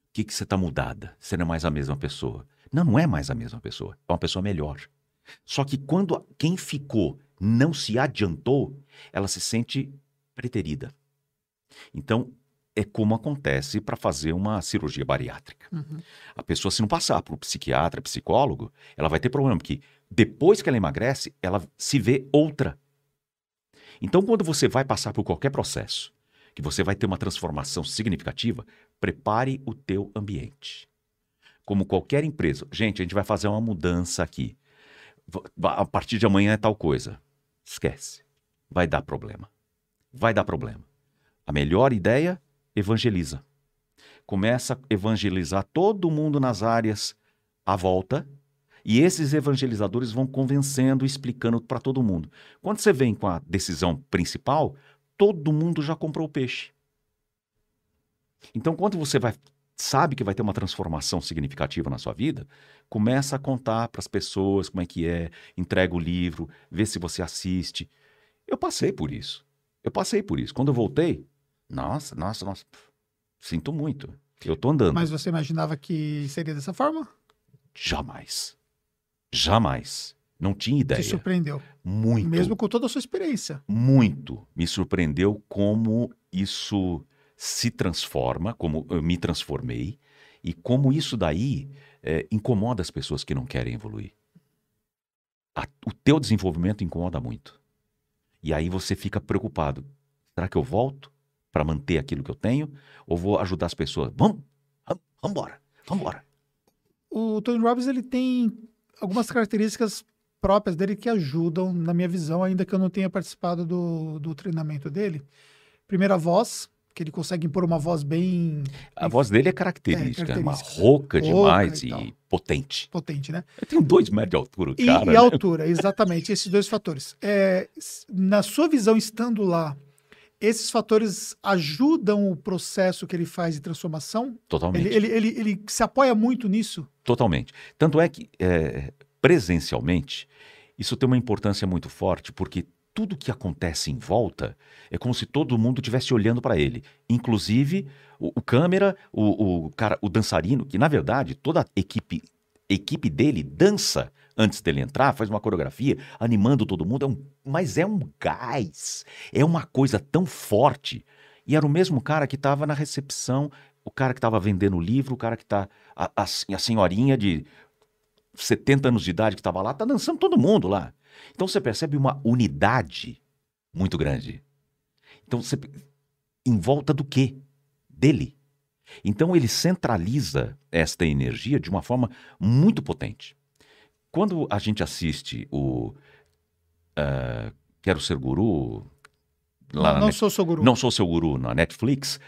S2: O que, que você está mudada? Você não é mais a mesma pessoa. Não, não é mais a mesma pessoa. É uma pessoa melhor. Só que quando quem ficou não se adiantou, ela se sente preterida. Então, é como acontece para fazer uma cirurgia bariátrica.
S1: Uhum.
S2: A pessoa, se não passar para o psiquiatra, psicólogo, ela vai ter problema, porque depois que ela emagrece, ela se vê outra. Então, quando você vai passar por qualquer processo, que você vai ter uma transformação significativa, prepare o teu ambiente. Como qualquer empresa. Gente, a gente vai fazer uma mudança aqui. A partir de amanhã é tal coisa. Esquece. Vai dar problema. Vai dar problema. A melhor ideia, evangeliza começa a evangelizar todo mundo nas áreas à volta, e esses evangelizadores vão convencendo, explicando para todo mundo. Quando você vem com a decisão principal, todo mundo já comprou o peixe. Então, quando você vai sabe que vai ter uma transformação significativa na sua vida, começa a contar para as pessoas como é que é, entrega o livro, vê se você assiste. Eu passei por isso. Eu passei por isso. Quando eu voltei, nossa, nossa, nossa, sinto muito. Eu tô andando.
S1: Mas você imaginava que seria dessa forma?
S2: Jamais. Jamais. Não tinha
S1: Te
S2: ideia.
S1: surpreendeu.
S2: Muito.
S1: Mesmo com toda a sua experiência.
S2: Muito. Me surpreendeu como isso se transforma, como eu me transformei, e como isso daí eh, incomoda as pessoas que não querem evoluir. A- o teu desenvolvimento incomoda muito. E aí você fica preocupado. Será que eu volto para manter aquilo que eu tenho? Ou vou ajudar as pessoas? Vamos, vamos, vamos embora, vamos embora.
S1: O Tony Robbins ele tem algumas características próprias dele que ajudam, na minha visão, ainda que eu não tenha participado do, do treinamento dele. Primeira voz, que ele consegue impor uma voz bem
S2: A voz dele é característica, é uma
S1: característica.
S2: rouca
S1: Rouca
S2: demais
S1: e
S2: e,
S1: tal.
S2: potente.
S1: potente, né?
S2: Eu tenho dois metros de altura, o
S1: E,
S2: cara.
S1: e
S2: né?
S1: altura, exatamente, esses dois fatores. É, na sua visão, estando lá, esses fatores ajudam o processo que ele faz de transformação?
S2: Totalmente.
S1: Ele, ele, ele, ele se apoia muito nisso?
S2: Totalmente. Tanto é que, é, presencialmente, isso tem uma importância muito forte, porque tudo que acontece em volta é como se todo mundo estivesse olhando para ele. Inclusive o, o câmera, o, o cara, o dançarino, que na verdade toda a equipe, equipe dele dança antes dele entrar, faz uma coreografia, animando todo mundo. É um, mas é um gás. É uma coisa tão forte. E era o mesmo cara que estava na recepção, o cara que estava vendendo o livro, o cara que está. A, a, a senhorinha de 70 anos de idade que estava lá, tá dançando todo mundo lá. Então você percebe uma unidade muito grande. Então você. Em volta do quê? Dele. Então ele centraliza esta energia de uma forma muito potente. Quando a gente assiste o uh, Quero Ser Guru.
S1: Lá não, não sou seu guru.
S2: Não sou seu guru na Netflix.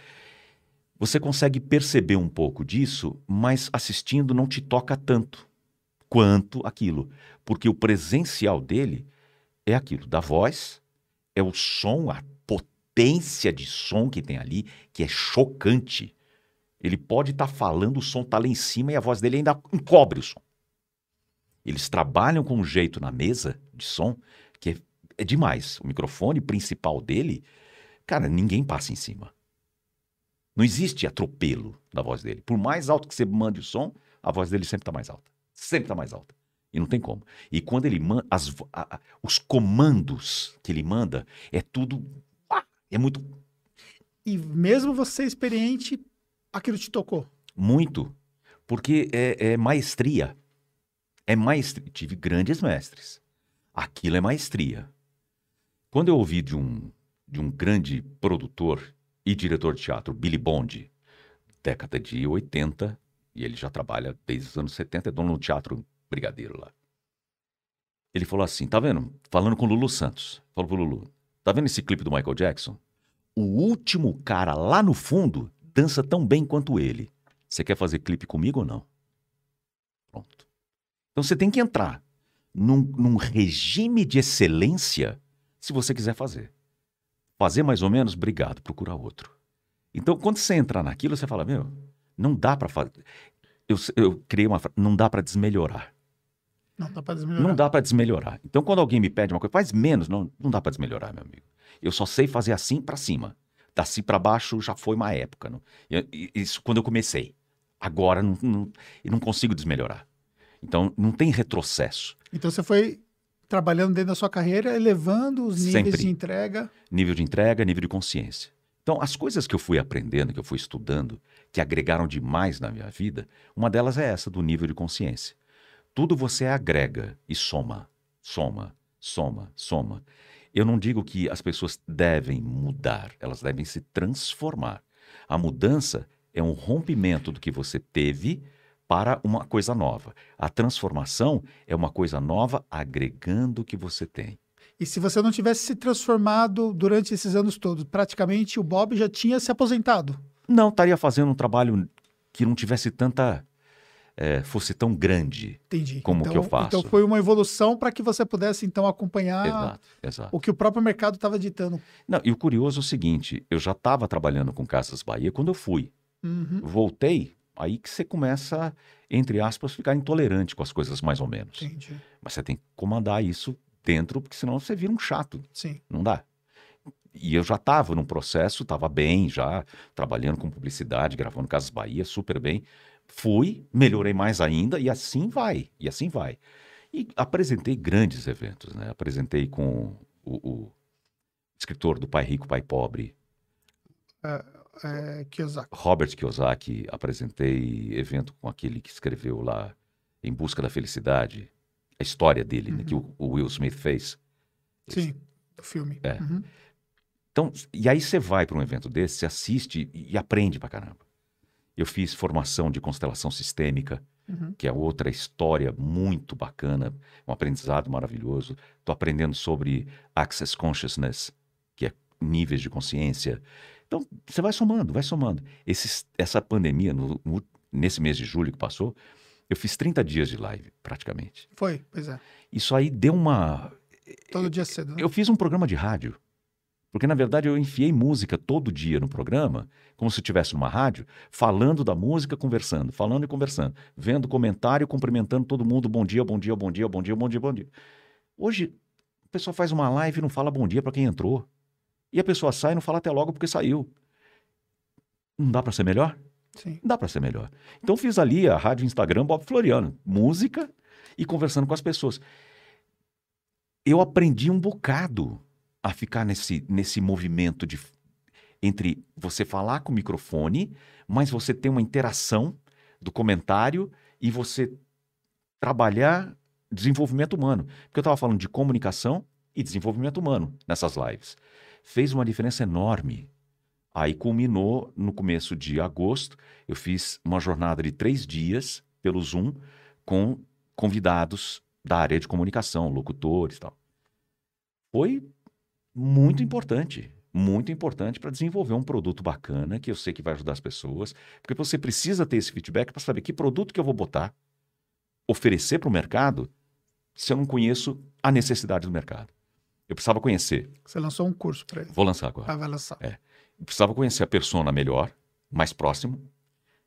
S2: Você consegue perceber um pouco disso, mas assistindo não te toca tanto quanto aquilo. Porque o presencial dele é aquilo, da voz, é o som, a potência de som que tem ali, que é chocante. Ele pode estar tá falando, o som está lá em cima e a voz dele ainda encobre o som. Eles trabalham com um jeito na mesa de som que é, é demais. O microfone principal dele, cara, ninguém passa em cima. Não existe atropelo da voz dele. Por mais alto que você mande o som, a voz dele sempre está mais alta. Sempre está mais alta. E não tem como. E quando ele manda, as, a, a, os comandos que ele manda, é tudo. Ah, é muito.
S1: E mesmo você experiente, aquilo te tocou?
S2: Muito. Porque é, é maestria. É maestria. Tive grandes mestres. Aquilo é maestria. Quando eu ouvi de um, de um grande produtor e diretor de teatro, Billy Bond, década de 80, e ele já trabalha desde os anos 70, é dono do Teatro Brigadeiro lá. Ele falou assim: tá vendo? Falando com o Lulu Santos. Falou pro Lulu: tá vendo esse clipe do Michael Jackson? O último cara lá no fundo dança tão bem quanto ele. Você quer fazer clipe comigo ou não? Pronto. Então você tem que entrar num, num regime de excelência se você quiser fazer. Fazer mais ou menos, obrigado, procura outro. Então, quando você entrar naquilo, você fala: meu, não dá para fazer. Eu, eu criei uma. Não dá para desmelhorar.
S1: Não dá para desmelhorar.
S2: Não dá para desmelhorar. Então, quando alguém me pede uma coisa, faz menos, não, não dá para desmelhorar, meu amigo. Eu só sei fazer assim para cima. Daci para baixo já foi uma época. Não? Isso quando eu comecei. Agora não, não, eu não consigo desmelhorar. Então, não tem retrocesso.
S1: Então, você foi trabalhando dentro da sua carreira, elevando os níveis Sempre. de entrega.
S2: Nível de entrega, nível de consciência. Então, as coisas que eu fui aprendendo, que eu fui estudando, que agregaram demais na minha vida, uma delas é essa, do nível de consciência. Tudo você agrega e soma, soma, soma, soma. Eu não digo que as pessoas devem mudar, elas devem se transformar. A mudança é um rompimento do que você teve para uma coisa nova. A transformação é uma coisa nova agregando o que você tem.
S1: E se você não tivesse se transformado durante esses anos todos, praticamente o Bob já tinha se aposentado.
S2: Não, estaria fazendo um trabalho que não tivesse tanta. É, fosse tão grande
S1: Entendi.
S2: como
S1: então,
S2: que eu faço.
S1: Então foi uma evolução para que você pudesse então acompanhar
S2: exato, exato.
S1: o que o próprio mercado estava ditando.
S2: Não, e o curioso é o seguinte: eu já estava trabalhando com Casas Bahia quando eu fui.
S1: Uhum.
S2: Voltei, aí que você começa, entre aspas, ficar intolerante com as coisas mais ou menos.
S1: Entendi.
S2: Mas você tem que comandar isso dentro, porque senão você vira um chato.
S1: Sim.
S2: Não dá. E eu já estava num processo, estava bem já, trabalhando com publicidade, gravando Casas Bahia, super bem. Fui, melhorei mais ainda e assim vai, e assim vai. E apresentei grandes eventos, né? Apresentei com o, o escritor do Pai Rico, Pai Pobre.
S1: É, é, Kiyosaki.
S2: Robert Kiyosaki. Apresentei evento com aquele que escreveu lá Em Busca da Felicidade a história dele, uhum. né, que o, o, Will Smith fez.
S1: Sim, do filme.
S2: É.
S1: Uhum.
S2: Então, e aí você vai para um evento desse, você assiste e, e, aprende pra caramba. Eu fiz formação de constelação sistêmica,
S1: uhum.
S2: que é outra história muito bacana, um aprendizado maravilhoso. Estou aprendendo sobre Access Consciousness, que é níveis de consciência. Então, você vai somando, vai somando. Esses, essa pandemia, no, no, nesse mês de julho que passou, eu fiz 30 dias de live, praticamente.
S1: Foi, pois é.
S2: Isso aí deu uma.
S1: Todo dia cedo. Né?
S2: Eu fiz um programa de rádio. Porque, na verdade, eu enfiei música todo dia no programa, como se estivesse numa rádio, falando da música, conversando, falando e conversando, vendo comentário, cumprimentando todo mundo, bom dia, bom dia, bom dia, bom dia, bom dia, bom dia. Hoje, a pessoa faz uma live e não fala bom dia para quem entrou. E a pessoa sai e não fala até logo porque saiu. Não dá para ser melhor?
S1: Sim.
S2: Dá para ser melhor. Então fiz ali a rádio Instagram Bob Floriano, música e conversando com as pessoas. Eu aprendi um bocado a ficar nesse, nesse movimento de entre você falar com o microfone, mas você ter uma interação do comentário e você trabalhar desenvolvimento humano. Porque eu estava falando de comunicação e desenvolvimento humano nessas lives. Fez uma diferença enorme. Aí culminou no começo de agosto. Eu fiz uma jornada de três dias pelo Zoom com convidados da área de comunicação, locutores e tal. Foi muito importante, muito importante para desenvolver um produto bacana que eu sei que vai ajudar as pessoas, porque você precisa ter esse feedback para saber que produto que eu vou botar, oferecer para o mercado, se eu não conheço a necessidade do mercado. Eu precisava conhecer.
S1: Você lançou um curso para ele.
S2: Vou lançar agora.
S1: Ah, vai lançar.
S2: É. Eu precisava conhecer a persona melhor, mais próximo,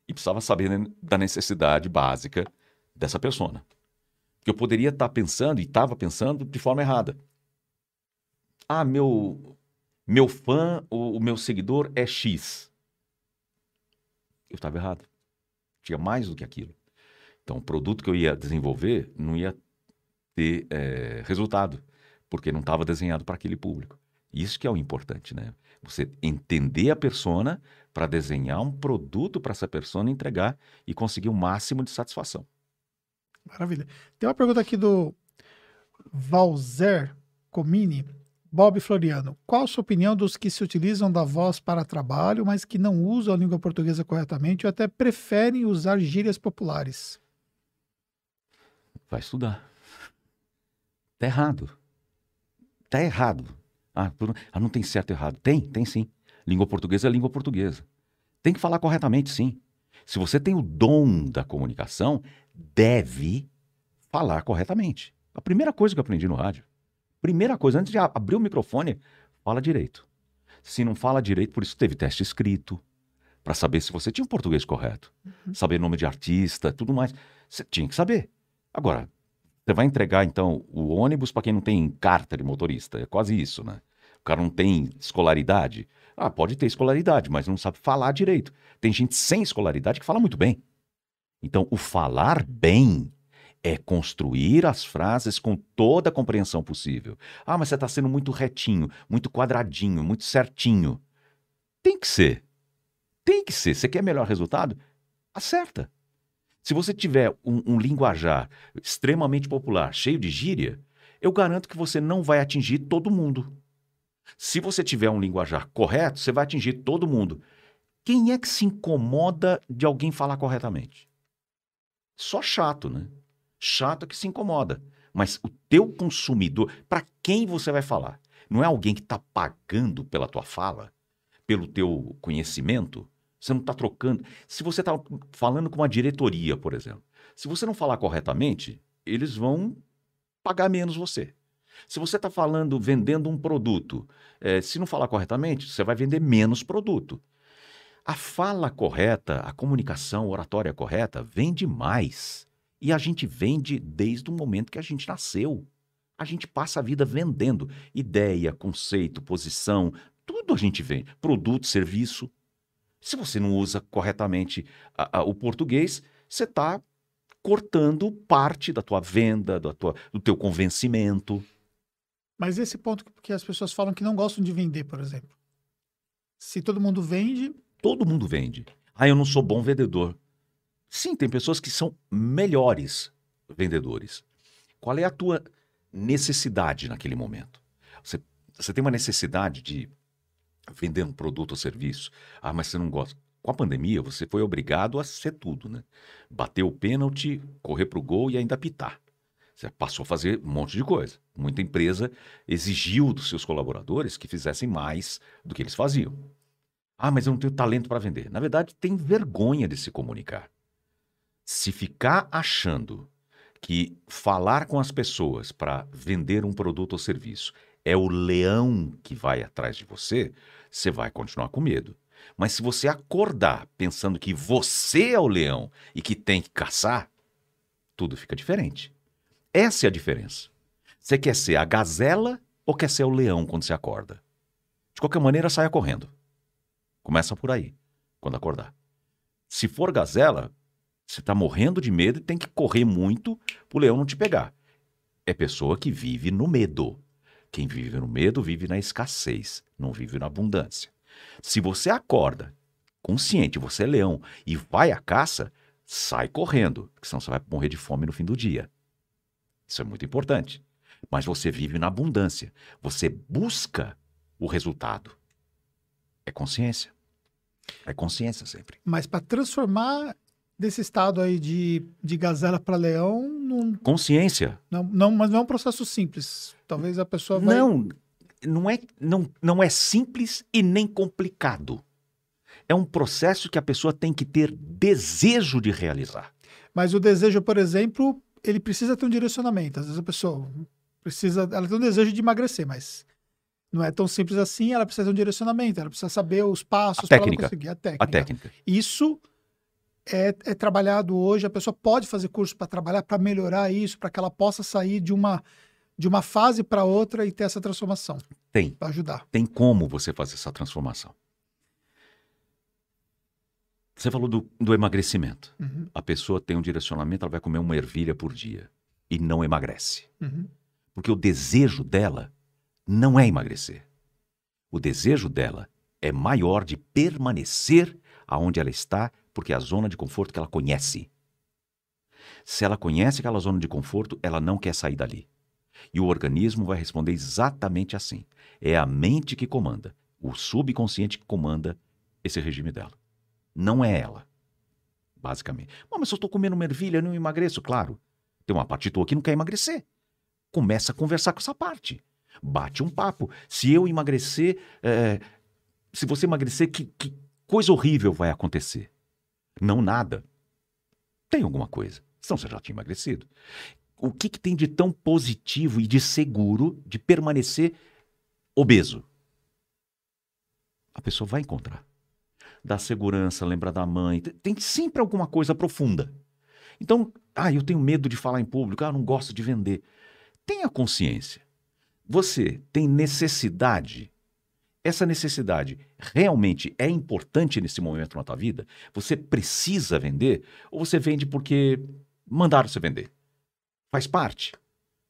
S2: e precisava saber da necessidade básica dessa persona. Que eu poderia estar tá pensando e estava pensando de forma errada. Ah, meu meu fã, o, o meu seguidor é X. Eu estava errado. Tinha mais do que aquilo. Então, o produto que eu ia desenvolver não ia ter é, resultado, porque não estava desenhado para aquele público. Isso que é o importante, né? Você entender a persona para desenhar um produto para essa persona entregar e conseguir o máximo de satisfação.
S1: Maravilha. Tem uma pergunta aqui do Valzer Comini. Bob Floriano, qual a sua opinião dos que se utilizam da voz para trabalho, mas que não usam a língua portuguesa corretamente ou até preferem usar gírias populares?
S2: Vai estudar. Tá errado. Tá errado. Ah, ah, não tem certo e errado. Tem, tem sim. Língua portuguesa é língua portuguesa. Tem que falar corretamente, sim. Se você tem o dom da comunicação, deve falar corretamente. A primeira coisa que eu aprendi no rádio. Primeira coisa, antes de abrir o microfone, fala direito. Se não fala direito, por isso teve teste escrito, para saber se você tinha o um português correto, uhum. saber nome de artista, tudo mais. Você tinha que saber. Agora, você vai entregar, então, o ônibus para quem não tem carta de motorista. É quase isso, né? O cara não tem escolaridade. Ah, pode ter escolaridade, mas não sabe falar direito. Tem gente sem escolaridade que fala muito bem. Então, o falar bem é construir as frases com toda a compreensão possível. Ah, mas você está sendo muito retinho, muito quadradinho, muito certinho. Tem que ser. Tem que ser. Você quer melhor resultado? Acerta. Se você tiver um, um linguajar extremamente popular, cheio de gíria, eu garanto que você não vai atingir todo mundo. Se você tiver um linguajar correto, você vai atingir todo mundo. Quem é que se incomoda de alguém falar corretamente? Só chato, né? Chato que se incomoda. Mas o teu consumidor, para quem você vai falar? Não é alguém que está pagando pela tua fala, pelo teu conhecimento? Você não está trocando. Se você está falando com uma diretoria, por exemplo, se você não falar corretamente, eles vão pagar menos você. Se você está falando, vendendo um produto, é, se não falar corretamente, você vai vender menos produto. A fala correta, a comunicação, oratória correta vende mais. E a gente vende desde o momento que a gente nasceu. A gente passa a vida vendendo ideia, conceito, posição, tudo a gente vende. Produto, serviço. Se você não usa corretamente a, a, o português, você está cortando parte da tua venda, da tua, do teu convencimento.
S1: Mas esse ponto que as pessoas falam que não gostam de vender, por exemplo. Se todo mundo vende.
S2: Todo mundo vende. Ah, eu não sou bom vendedor. Sim, tem pessoas que são melhores vendedores. Qual é a tua necessidade naquele momento? Você, você tem uma necessidade de vender um produto ou serviço. Ah, mas você não gosta. Com a pandemia, você foi obrigado a ser tudo, né? Bater o pênalti, correr para o gol e ainda pitar. Você passou a fazer um monte de coisa. Muita empresa exigiu dos seus colaboradores que fizessem mais do que eles faziam. Ah, mas eu não tenho talento para vender. Na verdade, tem vergonha de se comunicar. Se ficar achando que falar com as pessoas para vender um produto ou serviço é o leão que vai atrás de você, você vai continuar com medo. Mas se você acordar pensando que você é o leão e que tem que caçar, tudo fica diferente. Essa é a diferença. Você quer ser a gazela ou quer ser o leão quando você acorda? De qualquer maneira, saia correndo. Começa por aí, quando acordar. Se for gazela, Você está morrendo de medo e tem que correr muito para o leão não te pegar. É pessoa que vive no medo. Quem vive no medo vive na escassez, não vive na abundância. Se você acorda consciente, você é leão, e vai à caça, sai correndo, senão você vai morrer de fome no fim do dia. Isso é muito importante. Mas você vive na abundância. Você busca o resultado. É consciência. É consciência sempre.
S1: Mas para transformar desse estado aí de, de gazela para leão. Não,
S2: consciência.
S1: Não, não, mas não é um processo simples. Talvez a pessoa vai.
S2: Não, não é, não, não é simples e nem complicado. É um processo que a pessoa tem que ter desejo de realizar.
S1: Mas o desejo, por exemplo, ele precisa ter um direcionamento. Às vezes a pessoa precisa, ela tem um desejo de emagrecer, mas não é tão simples assim. Ela precisa ter um direcionamento, ela precisa saber os passos
S2: para
S1: conseguir a técnica.
S2: A técnica.
S1: Isso é, é trabalhado hoje. A pessoa pode fazer curso para trabalhar, para melhorar isso, para que ela possa sair de uma de uma fase para outra e ter essa transformação.
S2: Tem.
S1: Para ajudar.
S2: Tem como você fazer essa transformação. Você falou do, do emagrecimento. Uhum. A pessoa tem um direcionamento, ela vai comer uma ervilha por dia e não emagrece. Uhum. Porque o desejo dela não é emagrecer. O desejo dela é maior de permanecer aonde ela está, porque é a zona de conforto que ela conhece. Se ela conhece aquela zona de conforto, ela não quer sair dali. E o organismo vai responder exatamente assim. É a mente que comanda, o subconsciente que comanda esse regime dela. Não é ela. Basicamente. mas se eu estou comendo uma eu não emagreço, claro. Tem uma parte tua que não quer emagrecer. Começa a conversar com essa parte. Bate um papo. Se eu emagrecer, é... se você emagrecer, que, que coisa horrível vai acontecer? Não nada. Tem alguma coisa. Senão você já tinha emagrecido o que, que tem de tão positivo e de seguro de permanecer obeso? A pessoa vai encontrar. Dá segurança, lembra da mãe, tem sempre alguma coisa profunda. Então, ah, eu tenho medo de falar em público, ah, não gosto de vender. Tenha consciência. Você tem necessidade. Essa necessidade realmente é importante nesse momento na tua vida? Você precisa vender? Ou você vende porque mandaram você vender? Faz parte.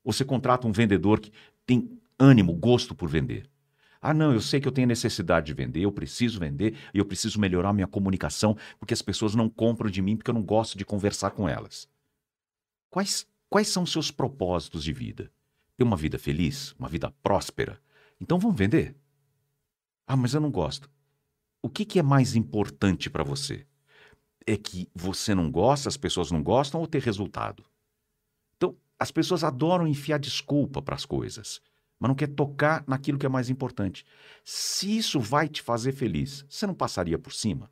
S2: Você contrata um vendedor que tem ânimo, gosto por vender. Ah, não, eu sei que eu tenho necessidade de vender, eu preciso vender e eu preciso melhorar minha comunicação porque as pessoas não compram de mim porque eu não gosto de conversar com elas. Quais, quais são seus propósitos de vida? Ter uma vida feliz, uma vida próspera? Então vamos vender. Ah, mas eu não gosto. O que, que é mais importante para você? É que você não gosta, as pessoas não gostam ou ter resultado? as pessoas adoram enfiar desculpa para as coisas, mas não quer tocar naquilo que é mais importante. Se isso vai te fazer feliz, você não passaria por cima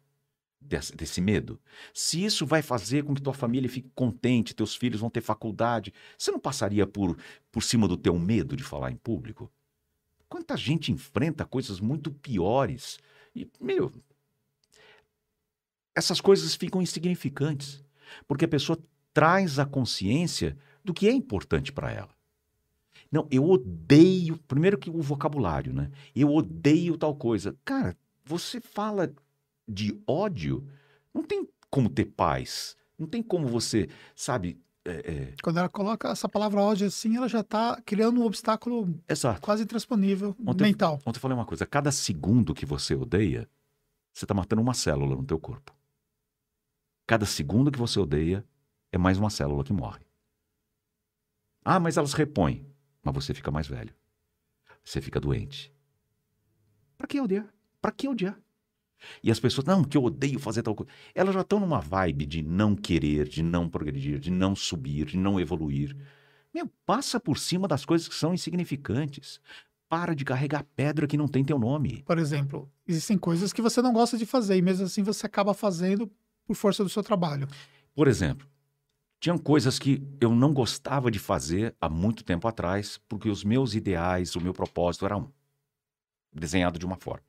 S2: desse, desse medo? Se isso vai fazer com que tua família fique contente, teus filhos vão ter faculdade, você não passaria por, por cima do teu medo de falar em público? Quanta gente enfrenta coisas muito piores e, meu, essas coisas ficam insignificantes, porque a pessoa traz a consciência do que é importante para ela. Não, eu odeio. Primeiro que o vocabulário, né? Eu odeio tal coisa. Cara, você fala de ódio, não tem como ter paz. Não tem como você, sabe. É, é...
S1: Quando ela coloca essa palavra ódio assim, ela já está criando um obstáculo
S2: Exato.
S1: quase intransponível ontem, mental.
S2: Ontem eu falei uma coisa: cada segundo que você odeia, você está matando uma célula no teu corpo. Cada segundo que você odeia é mais uma célula que morre. Ah, mas elas repõem. Mas você fica mais velho. Você fica doente. Para que odiar? Para que odiar? E as pessoas, não, que eu odeio fazer tal coisa. Elas já estão numa vibe de não querer, de não progredir, de não subir, de não evoluir. Meu, passa por cima das coisas que são insignificantes. Para de carregar pedra que não tem teu nome.
S1: Por exemplo, existem coisas que você não gosta de fazer e mesmo assim você acaba fazendo por força do seu trabalho.
S2: Por exemplo, tinham coisas que eu não gostava de fazer há muito tempo atrás, porque os meus ideais, o meu propósito era um, desenhado de uma forma.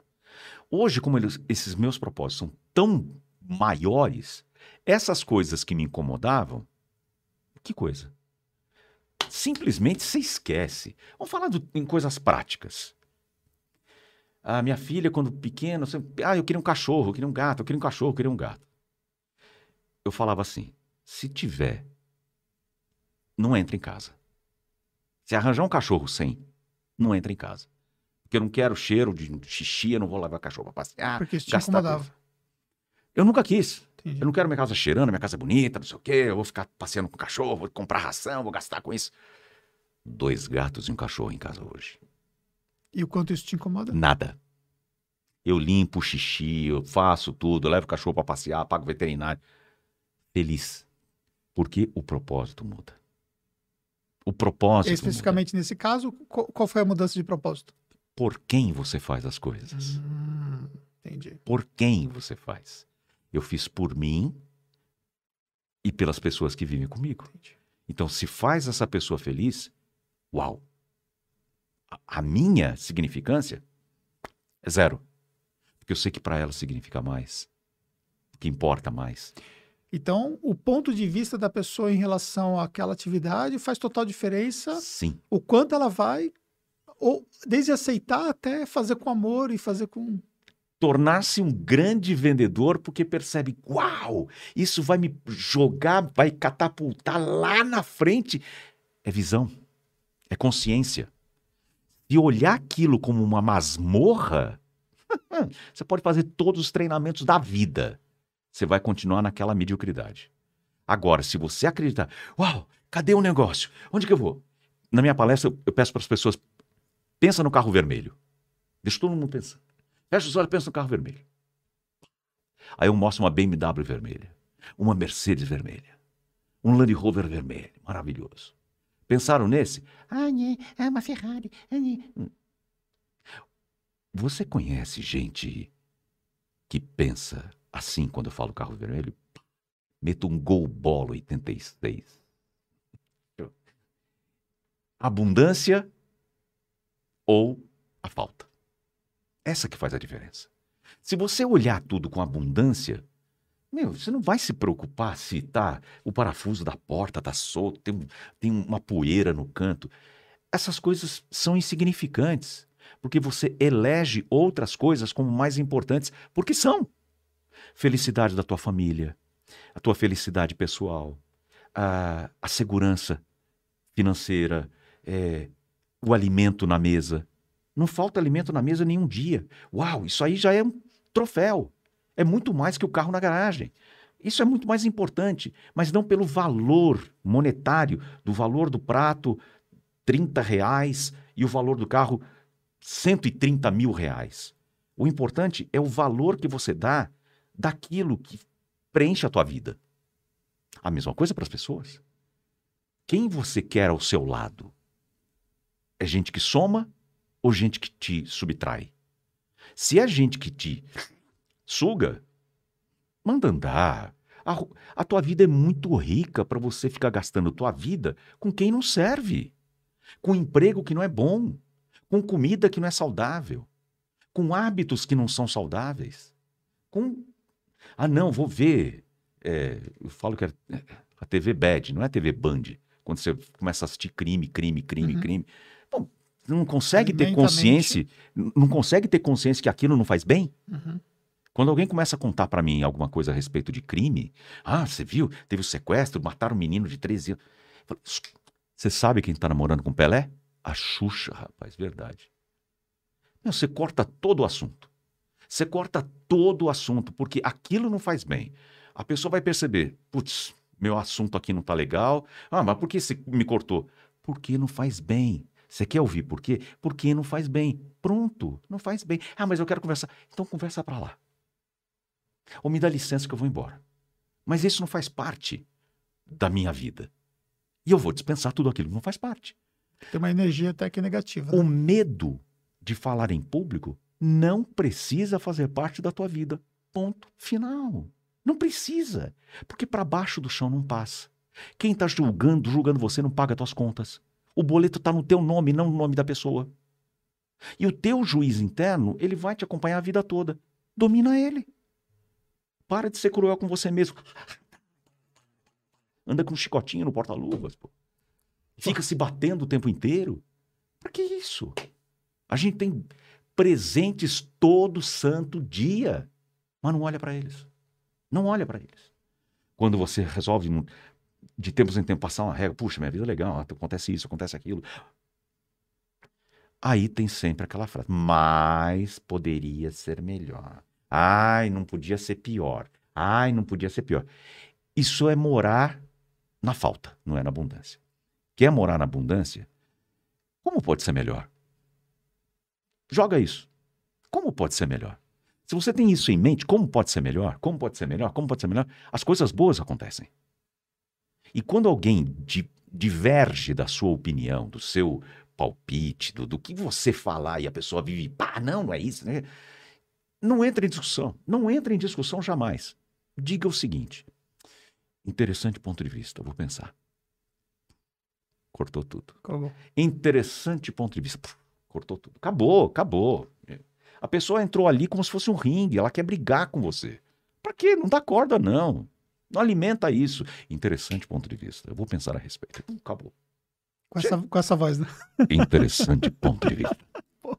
S2: Hoje, como eles, esses meus propósitos são tão maiores, essas coisas que me incomodavam, que coisa? Simplesmente você esquece. Vamos falar do, em coisas práticas. A minha filha, quando pequena, ah, eu queria um cachorro, eu queria um gato, eu queria um cachorro, eu queria um gato. Eu falava assim: Se tiver, não entra em casa. Se arranjar um cachorro sem, não entra em casa. Porque eu não quero cheiro de xixi, eu não vou levar cachorro pra passear.
S1: Porque isso te incomodava.
S2: coisa. Eu nunca quis.
S1: Entendi.
S2: Eu não quero minha casa cheirando, minha casa é bonita, não sei o quê. Eu vou ficar passeando com o cachorro, vou comprar ração, vou gastar com isso. Dois gatos e um cachorro em casa hoje.
S1: E o quanto isso te incomoda?
S2: Nada. Eu limpo o xixi, eu faço tudo, eu levo o cachorro para passear, pago veterinário. Feliz. Porque o propósito muda. O propósito muda.
S1: Especificamente nesse caso, qual foi a mudança de propósito?
S2: Por quem você faz as coisas?
S1: Hum, entendi.
S2: Por quem você faz? Eu fiz por mim e pelas pessoas que vivem comigo.
S1: entendi.
S2: Então, se faz essa pessoa feliz, uau. A- A minha significância é zero. Porque eu sei que para ela significa mais. Que importa mais.
S1: Então, o ponto de vista da pessoa em relação àquela atividade faz total diferença.
S2: Sim.
S1: O quanto ela vai, ou desde aceitar até fazer com amor e fazer com.
S2: tornar-se um grande vendedor porque percebe, uau, isso vai me jogar, vai catapultar lá na frente. É visão, é consciência. E olhar aquilo como uma masmorra, você pode fazer todos os treinamentos da vida. Você vai continuar naquela mediocridade. Agora, se você acreditar, uau, cadê o negócio? Onde que eu vou? Na minha palestra, eu- eu peço para as pessoas, pensa no carro vermelho. Deixa todo mundo pensar. Fecha os olhos pensa no carro vermelho. Aí eu mostro uma BMW vermelha, uma Mercedes vermelha, um Land Rover vermelho, maravilhoso. Pensaram nesse? Ah, né, é uma Ferrari. ah, né. Você conhece gente que pensa assim quando eu falo carro vermelho? Meto um Gol Bolo 86. Abundância ou a falta. Essa que faz a diferença. Se você olhar tudo com abundância, meu, você não vai se preocupar se tá o parafuso da porta tá solto, tem, tem uma poeira no canto. Essas coisas são insignificantes, porque você elege outras coisas como mais importantes, porque são. Felicidade da tua família, a tua felicidade pessoal, a, a segurança financeira, é, o alimento na mesa. Não falta alimento na mesa nenhum dia. Uau, isso aí já é um troféu. É muito mais que o carro na garagem. Isso é muito mais importante, mas não pelo valor monetário, do valor do prato, 30 reais, e o valor do carro, 130 mil reais. O importante é o valor que você dá daquilo que preenche a tua vida. A mesma coisa para as pessoas. Quem você quer ao seu lado? É gente que soma ou gente que te subtrai? Se é gente que te suga, manda andar. A, a tua vida é muito rica para você ficar gastando tua vida com quem não serve, com emprego que não é bom, com comida que não é saudável, com hábitos que não são saudáveis, com ah não, vou ver. é, eu falo que é a TV Bad, não é a TV Band. Quando você começa a assistir crime, crime, crime,
S1: Uhum.
S2: crime. Não consegue ter consciência, não consegue ter consciência que aquilo não faz bem?
S1: Uhum.
S2: Quando alguém começa a contar pra mim alguma coisa a respeito de crime, ah, você viu? Teve o sequestro, mataram um menino de 13 anos. Eu falo, "Ss, Você sabe quem tá namorando com Pelé? A Xuxa, rapaz, verdade. Meu, você corta todo o assunto. Você corta todo o assunto, porque aquilo não faz bem. A pessoa vai perceber, putz, meu assunto aqui não tá legal. Ah, mas por que você me cortou? Porque não faz bem. Você quer ouvir por quê? Porque não faz bem. Pronto, não faz bem. Ah, mas eu quero conversar. Então conversa pra lá. Ou me dá licença que eu vou embora. Mas isso não faz parte da minha vida. E eu vou dispensar tudo aquilo que não faz parte.
S1: Tem uma energia até que negativa.
S2: O
S1: né?
S2: medo de falar em público não precisa fazer parte da tua vida. Ponto final. Não precisa. Porque para baixo do chão não passa. Quem está julgando, julgando você, não paga tuas contas. O boleto está no teu nome, não no nome da pessoa. E o teu juiz interno, ele vai te acompanhar a vida toda. Domina ele. Para de ser cruel com você mesmo. Anda com um chicotinho no porta-luvas, pô. Fica se batendo o tempo inteiro. Pra que isso? A gente tem presentes todo santo dia, mas não olha para eles. Não olha para eles. Quando você resolve, de tempos em tempos, passar uma regra, puxa, minha vida é legal, acontece isso, acontece aquilo. Aí tem sempre aquela frase, mas poderia ser melhor. Ai, não podia ser pior. Ai, não podia ser pior. Isso é morar na falta, não é na abundância. Quer morar na abundância? Como pode ser melhor? Joga isso. Como pode ser melhor? Se você tem isso em mente, como pode ser melhor? Como pode ser melhor? Como pode ser melhor? As coisas boas acontecem. E quando alguém di- diverge da sua opinião, do seu palpite, do, do que você falar e a pessoa vive, pá, não, não é isso, né? Não entra em discussão. Não entra em discussão jamais. Diga o seguinte: interessante ponto de vista, vou pensar. Cortou tudo.
S1: Colocou.
S2: Interessante ponto de vista. Cortou tudo. Acabou, acabou. A pessoa entrou ali como se fosse um ringue, ela quer brigar com você. Pra quê? Não dá corda, não. Não alimenta isso. Interessante ponto de vista. Eu vou pensar a respeito. Pum, Acabou.
S1: Com essa, com essa voz, né?
S2: Interessante ponto de vista.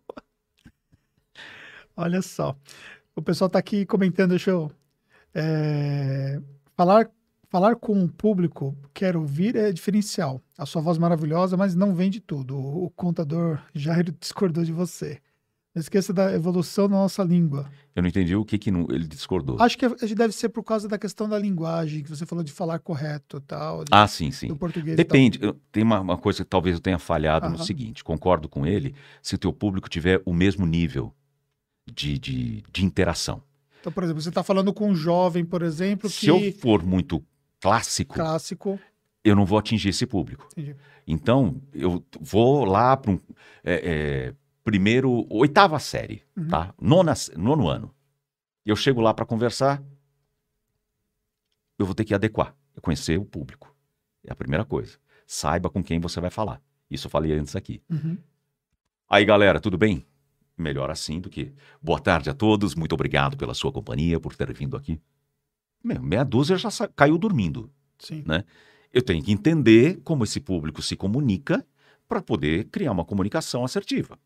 S1: Olha só. O pessoal tá aqui comentando, deixa eu. é, falar, falar com o público, quero ouvir, é diferencial. A sua voz maravilhosa, mas não vende tudo. O, o contador Jair discordou de você. Não esqueça da evolução da nossa língua.
S2: Eu não entendi o que, que não- ele discordou.
S1: Acho que gente deve ser por causa da questão da linguagem, que você falou de falar correto e tal, de-
S2: Ah, sim, sim.
S1: do português.
S2: Depende. Eu- Tem uma, uma coisa que talvez eu tenha falhado no
S1: Aham.
S2: seguinte. Concordo com ele se o teu público tiver o mesmo nível de, de, de interação.
S1: Então, por exemplo, você está falando com um jovem, por exemplo,
S2: Se
S1: que
S2: eu for muito clássico,
S1: clássico.
S2: eu não vou atingir esse público.
S1: Entendi.
S2: Então, eu vou lá para um é, é, primeiro, oitava série,
S1: Uhum.
S2: tá? Nona, nono ano. Eu chego lá para conversar, eu vou ter que adequar, conhecer o público. É a primeira coisa. Saiba com quem você vai falar. Isso eu falei antes aqui.
S1: Uhum.
S2: Aí, galera, tudo bem? Melhor assim do que. Boa tarde a todos, muito obrigado pela sua companhia, por ter vindo aqui. Meu, meia dúzia já caiu dormindo.
S1: Sim.
S2: Eu tenho que entender como esse público se comunica para poder criar uma comunicação assertiva.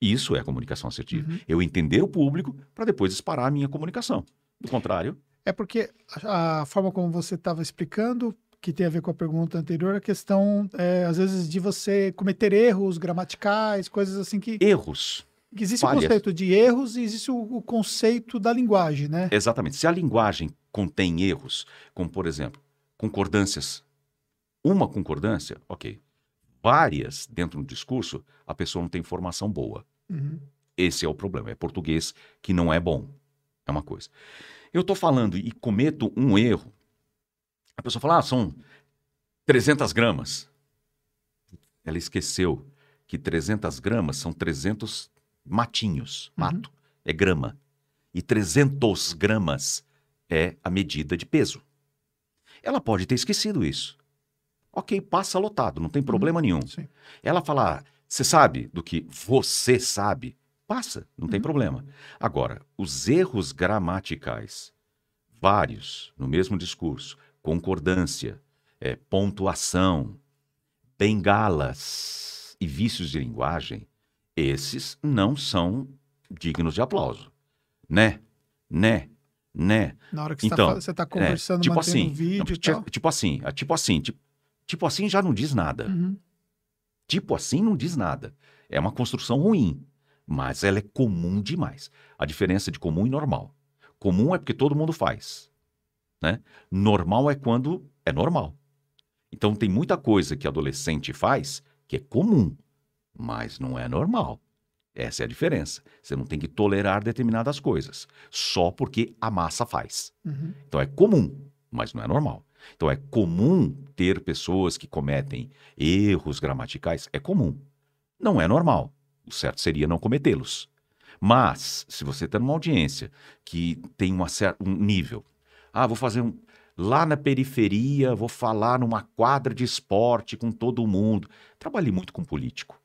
S2: Isso é comunicação assertiva.
S1: Uhum.
S2: Eu entender o público para depois disparar a minha comunicação. Do contrário,
S1: É porque a, a forma como você estava explicando, que tem a ver com a pergunta anterior, a questão, é, às vezes, de você cometer erros gramaticais, coisas assim que,
S2: erros.
S1: que existe o
S2: falhas.
S1: conceito de erros e existe o, o conceito da linguagem, né?
S2: Exatamente. Se a linguagem contém erros, como por exemplo, concordâncias, uma concordância, ok. Várias dentro do discurso, a pessoa não tem informação boa.
S1: Uhum.
S2: Esse é o problema. É português que não é bom. É uma coisa. Eu estou falando e cometo um erro. A pessoa fala, ah, são 300 gramas. Ela esqueceu que 300 gramas são 300 matinhos.
S1: Uhum.
S2: Mato é grama. E 300 gramas é a medida de peso. Ela pode ter esquecido isso. Ok, passa lotado, não tem problema nenhum.
S1: Sim.
S2: Ela fala, você sabe do que você sabe? Passa, não tem
S1: Uhum.
S2: problema. Agora, os erros gramaticais, vários no mesmo discurso, concordância, eh, pontuação, bengalas e vícios de linguagem, esses não são dignos de aplauso. Né? Né? Né?
S1: Na hora que
S2: Então,
S1: você está
S2: É,
S1: conversando,
S2: tipo assim,
S1: um vídeo
S2: não,
S1: e
S2: ti-
S1: tal.
S2: tipo assim, ah, tipo assim, tipo, tipo assim já não diz nada.
S1: Uhum.
S2: Tipo assim não diz nada. É uma construção ruim, mas ela é comum demais. A diferença de comum e normal. Comum é porque todo mundo faz, né? Normal é quando é normal. Então tem muita coisa que adolescente faz que é comum, mas não é normal. Essa é a diferença. Você não tem que tolerar determinadas coisas só porque a massa faz.
S1: Uhum.
S2: Então é comum, mas não é normal. Então é comum ter pessoas que cometem erros gramaticais, é comum. Não é normal. O certo seria não cometê-los. Mas, se você está numa audiência que tem uma um nível, ah, vou fazer um. Lá na periferia, vou falar numa quadra de esporte com todo mundo. Trabalhei muito com político.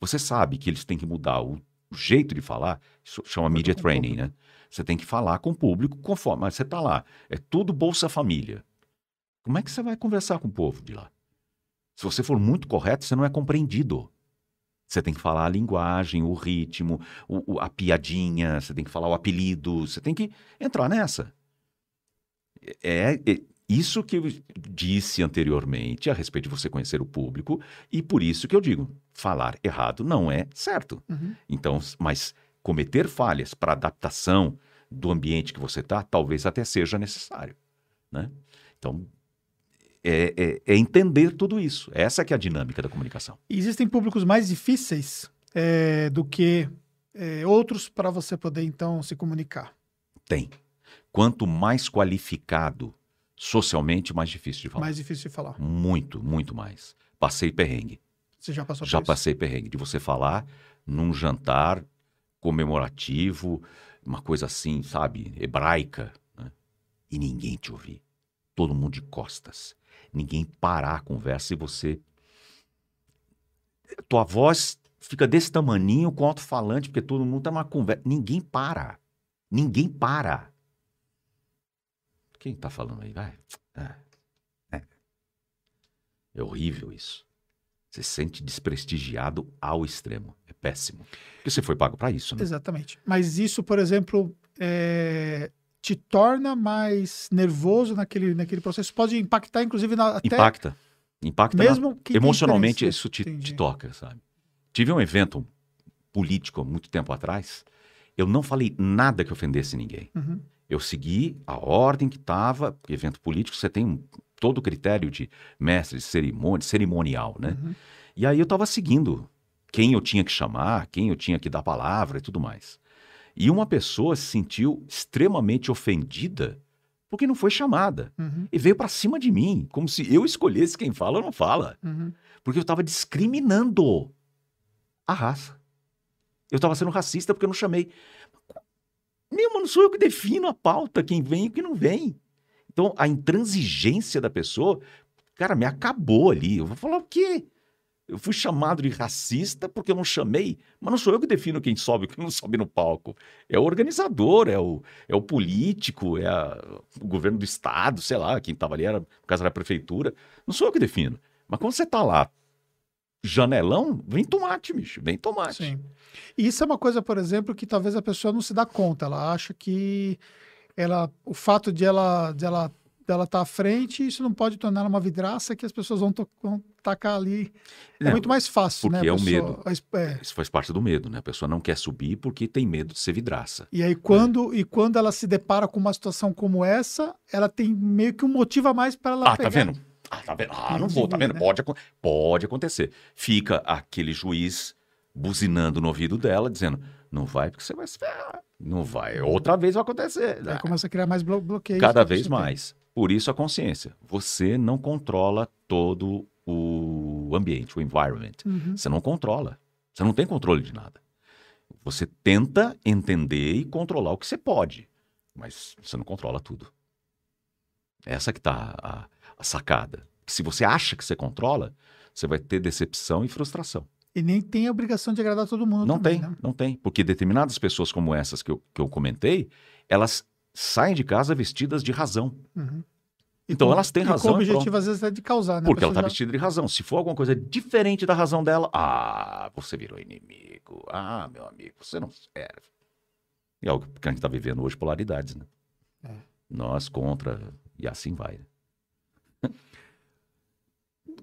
S2: Você sabe que eles têm que mudar o jeito de falar, isso chama media training, né? Você tem que falar com o público conforme. Mas você está lá, é tudo Bolsa Família. Como é que você vai conversar com o povo de lá? Se você for muito correto, você não é compreendido. Você tem que falar a linguagem, o ritmo, o- o- a piadinha, você tem que falar o apelido, você tem que entrar nessa. É, é- Isso que eu disse anteriormente a respeito de você conhecer o público, e por isso que eu digo, falar errado não é certo.
S1: Uhum.
S2: Então, mas cometer falhas para adaptação do ambiente que você está, talvez até seja necessário, né? Então, é, é- é entender tudo isso. Essa que é a dinâmica da comunicação.
S1: Existem públicos mais difíceis é, do que é, outros para você poder, então, se comunicar.
S2: Tem. Quanto mais qualificado socialmente, mais difícil de falar.
S1: Mais difícil de falar.
S2: Muito, muito mais. Passei perrengue.
S1: Você já passou
S2: Já
S1: por isso?
S2: passei perrengue. De você falar num jantar comemorativo, uma coisa assim, sabe, hebraica, né? e ninguém te ouvir. Todo mundo de costas. Ninguém parar a conversa e você. Tua voz fica desse tamaninho com alto-falante, porque todo mundo tá numa conversa. Ninguém para. Ninguém para. Quem tá falando aí? Vai. É. É. É horrível isso. Você se sente desprestigiado ao extremo. É péssimo. Porque você foi pago para isso, né?
S1: Exatamente. Mas isso, por exemplo, é, te torna mais nervoso naquele, naquele processo. Pode impactar, inclusive, na, até
S2: Impacta. Impacta na-
S1: mesmo que
S2: emocionalmente isso te, te toca, sabe? Tive um evento político há muito tempo atrás. Eu não falei nada que ofendesse ninguém.
S1: Uhum.
S2: Eu segui a ordem que estava. Evento político, você tem um- todo o critério de mestre de cerimônia, cerimonial, né?
S1: Uhum.
S2: E aí eu estava seguindo quem eu tinha que chamar, quem eu tinha que dar palavra e tudo mais. E uma pessoa se sentiu extremamente ofendida porque não foi chamada.
S1: Uhum.
S2: E veio para cima de mim, como se eu escolhesse quem fala ou não fala.
S1: Uhum.
S2: Porque eu estava discriminando a raça. Eu estava sendo racista porque eu não chamei. Meu, não sou eu que defino a pauta, quem vem e quem não vem. Então, a intransigência da pessoa, cara, me acabou ali. Eu vou falar o quê? Eu fui chamado de racista porque eu não chamei, mas não sou eu que defino quem sobe e quem não sobe no palco. É o organizador, é o, é o político, é a- o governo do estado, sei lá, quem estava ali era, no caso era a prefeitura. Não sou eu que defino. Mas quando você tá lá, janelão, vem tomate, bicho, vem tomate.
S1: Sim. E isso é uma coisa, por exemplo, que talvez a pessoa não se dá conta. Ela acha que ela, o fato de ela de ela dela estar à frente, isso não pode tornar uma vidraça que as pessoas vão, vão tacar ali. É,
S2: Não,
S1: muito mais fácil, né?
S2: porque
S1: a
S2: é o medo.
S1: é.
S2: Isso faz parte do medo, né? A pessoa não quer subir porque tem medo de ser vidraça.
S1: E aí, quando, e quando ela se depara com uma situação como essa, ela tem meio que um motivo a mais para ela
S2: Ah,
S1: pegar.
S2: tá vendo? Ah, tá vendo? Ah, não vou, tá vendo?
S1: Né?
S2: Pode, pode acontecer. Fica aquele juiz buzinando no ouvido dela, dizendo: não vai porque você vai se ferrar. Não vai. Outra vez vai acontecer.
S1: Aí começa a criar mais blo bloqueios.
S2: Cada
S1: tudo
S2: vez mais. Por isso a consciência. Você não controla todo o ambiente, o environment.
S1: Uhum.
S2: Você não controla. Você não tem controle de nada. Você tenta entender e controlar o que você pode, mas você não controla tudo. Essa que tá a, a sacada. Se você acha que você controla, você vai ter decepção e frustração.
S1: E nem tem a obrigação de agradar todo mundo
S2: Não
S1: também,
S2: tem,
S1: né?
S2: não tem. Porque determinadas pessoas como essas que eu, que eu comentei, elas saem de casa vestidas de razão.
S1: Uhum.
S2: Então
S1: Com-
S2: elas têm razão.
S1: O
S2: e pronto.
S1: objetivo, às vezes, é de causar, né?
S2: Porque ela está
S1: já-
S2: vestida de razão. Se for alguma coisa diferente da razão dela, ah, você virou inimigo. Ah, meu amigo, você não serve. E é algo que a gente está vivendo hoje, polaridades, né?
S1: É.
S2: Nós contra, e assim vai. né?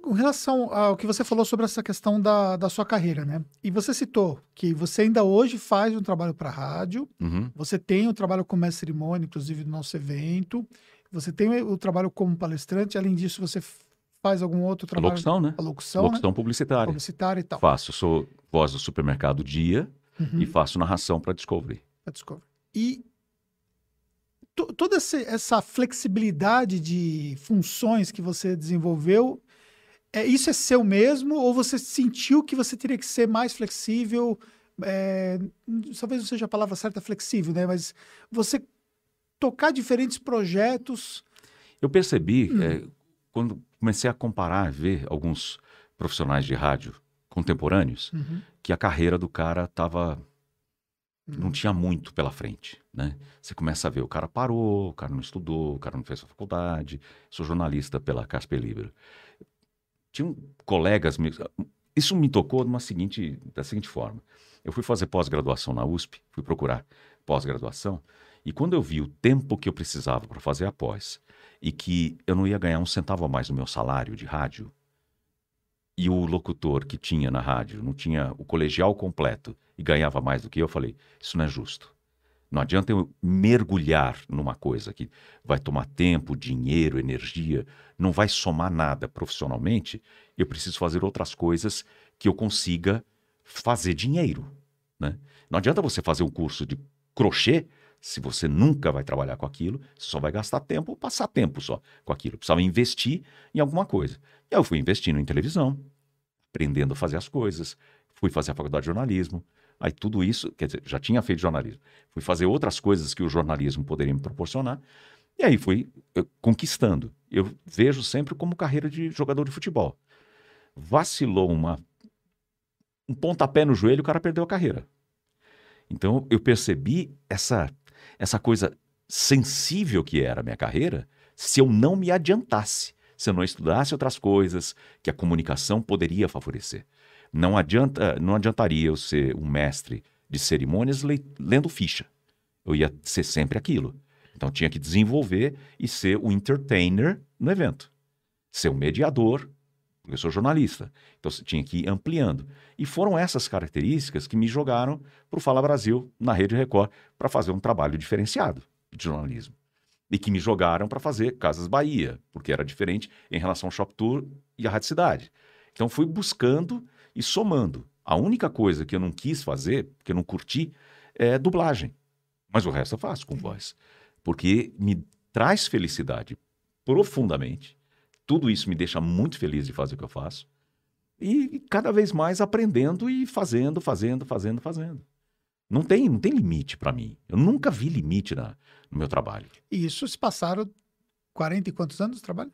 S1: Com relação ao que você falou sobre essa questão da, da sua carreira, né? E você citou que você ainda hoje faz um trabalho para rádio,
S2: Uhum.
S1: você tem um trabalho como mestre cerimônia, inclusive no nosso evento, você tem o trabalho como palestrante, além disso, você faz algum outro trabalho?
S2: Locução, né?
S1: A locução, né?
S2: Locução publicitária.
S1: Publicitária e tal.
S2: Faço, sou voz do supermercado Dia
S1: Uhum.
S2: e faço narração para Discovery.
S1: pra Discovery. E to- toda essa flexibilidade de funções que você desenvolveu, é, isso é seu mesmo ou você sentiu que você teria que ser mais flexível? É, talvez não seja a palavra certa flexível, né? Mas você tocar diferentes projetos.
S2: Eu percebi,
S1: Hum.
S2: eh, quando comecei a comparar, ver alguns profissionais de rádio contemporâneos, que a carreira do cara tava não tinha muito pela frente, né? Você começa a ver, o cara parou, o cara não estudou, o cara não fez a faculdade. Sou jornalista pela Casper Libero. Tinham colegas meus, isso me tocou de uma seguinte, da seguinte forma. Eu fui fazer pós-graduação na USP, fui procurar pós-graduação E quando eu vi o tempo que eu precisava para fazer a pós e que eu não ia ganhar um centavo a mais no meu salário de rádio, e o locutor que tinha na rádio não tinha o colegial completo e ganhava mais do que eu, eu falei: isso não é justo. Não adianta eu mergulhar numa coisa que vai tomar tempo, dinheiro, energia, não vai somar nada profissionalmente. Eu preciso fazer outras coisas que eu consiga fazer dinheiro. Né? Não adianta você fazer um curso de crochê se você nunca vai trabalhar com aquilo, só vai gastar tempo, passar tempo só com aquilo. Precisava investir em alguma coisa. E aí eu fui investindo em televisão, aprendendo a fazer as coisas, fui fazer a faculdade de jornalismo. Aí tudo isso, quer dizer, já tinha feito jornalismo. Fui fazer outras coisas que o jornalismo poderia me proporcionar. E aí fui eu, conquistando. Eu vejo sempre como carreira de jogador de futebol. Vacilou uma um pontapé no joelho, o cara perdeu a carreira. Então eu percebi essa essa coisa sensível que era a minha carreira se eu não me adiantasse, se eu não estudasse outras coisas que a comunicação poderia favorecer. Não adianta, não adiantaria eu ser um mestre de cerimônias lendo ficha. Eu ia ser sempre aquilo. Então tinha que desenvolver e ser o entertainer no evento. Ser um mediador, eu sou jornalista. Então tinha que ir ampliando. E foram essas características que me jogaram para o Fala Brasil, na Rede Record, para fazer um trabalho diferenciado de jornalismo. E que me jogaram para fazer Casas Bahia, porque era diferente em relação ao Shop Tour e a Rádio Cidade. Então fui buscando e somando. A única coisa que eu não quis fazer, que eu não curti, é dublagem. Mas o resto eu faço com voz. Porque me traz felicidade profundamente tudo isso me deixa muito feliz de fazer o que eu faço. E cada vez mais aprendendo e fazendo, fazendo, fazendo, fazendo. Não tem, não tem limite para mim. Eu nunca vi limite na, no meu trabalho.
S1: E isso se passaram 40 e quantos anos de trabalho?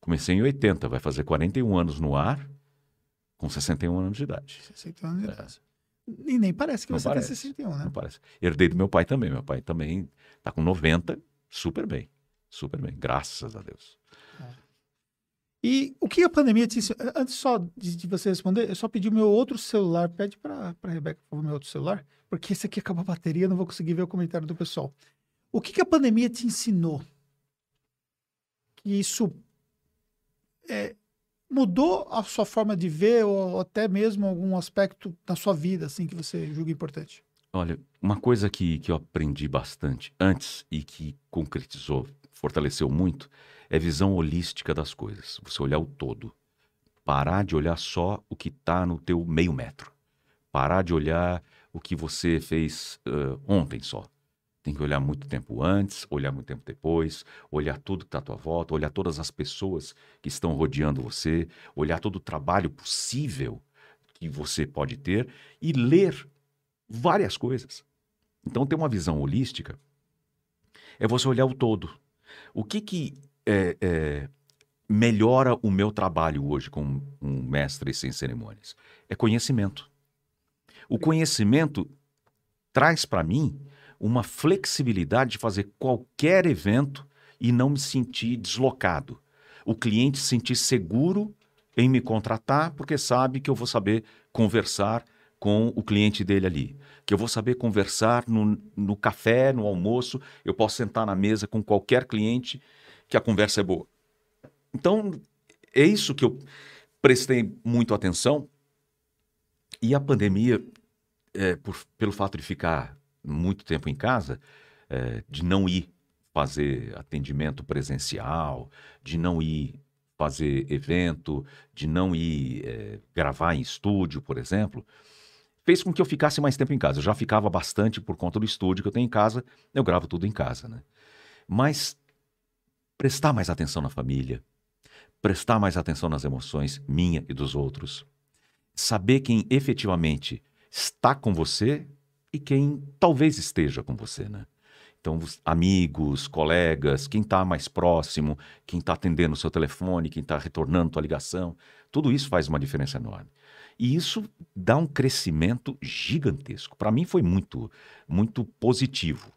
S2: Comecei em 80, vai fazer 41 anos no ar, com 61 anos de idade.
S1: 61 anos de é. idade. E nem parece que não você parece, tem 61, né?
S2: Não parece. Herdei do meu pai também. Meu pai também está com 90, super bem. Super bem, graças a Deus.
S1: E o que a pandemia te ensinou? Antes só de, de, você responder, eu só pedi o meu outro celular. Pede para a Rebeca, favor, meu outro celular. Porque esse aqui acabou a bateria, não vou conseguir ver o comentário do pessoal. O que, que a pandemia te ensinou? Que isso é, mudou a sua forma de ver ou até mesmo algum aspecto da sua vida assim que você julga importante?
S2: Olha, uma coisa que, que eu aprendi bastante antes e que concretizou, fortaleceu muito, é visão holística das coisas. Você olhar o todo. Parar de olhar só o que está no teu meio metro. Parar de olhar o que você fez uh, ontem só. Tem que olhar muito tempo antes, olhar muito tempo depois, olhar tudo que está à tua volta, olhar todas as pessoas que estão rodeando você, olhar todo o trabalho possível que você pode ter e ler várias coisas. Então, ter uma visão holística é você olhar o todo. O que, que é, é, melhora o meu trabalho hoje como um mestre sem cerimônias? É conhecimento. O conhecimento traz para mim uma flexibilidade de fazer qualquer evento e não me sentir deslocado. O cliente se sentir seguro em me contratar porque sabe que eu vou saber conversar com o cliente dele ali, que eu vou saber conversar no, no café, no almoço, eu posso sentar na mesa com qualquer cliente que a conversa é boa. Então, é isso que eu prestei muito atenção. E a pandemia, é, por, pelo fato de ficar muito tempo em casa, é, de não ir fazer atendimento presencial, de não ir fazer evento, de não ir é, gravar em estúdio, por exemplo, fez com que eu ficasse mais tempo em casa. Eu já ficava bastante por conta do estúdio que eu tenho em casa, eu gravo tudo em casa, né? Mas prestar mais atenção na família, prestar mais atenção nas emoções minha e dos outros, saber quem efetivamente está com você e quem talvez esteja com você, né? Então, amigos, colegas, quem está mais próximo, quem está atendendo o seu telefone, quem está retornando tua ligação, tudo isso faz uma diferença enorme. E isso dá um crescimento gigantesco. Para mim foi muito, muito positivo,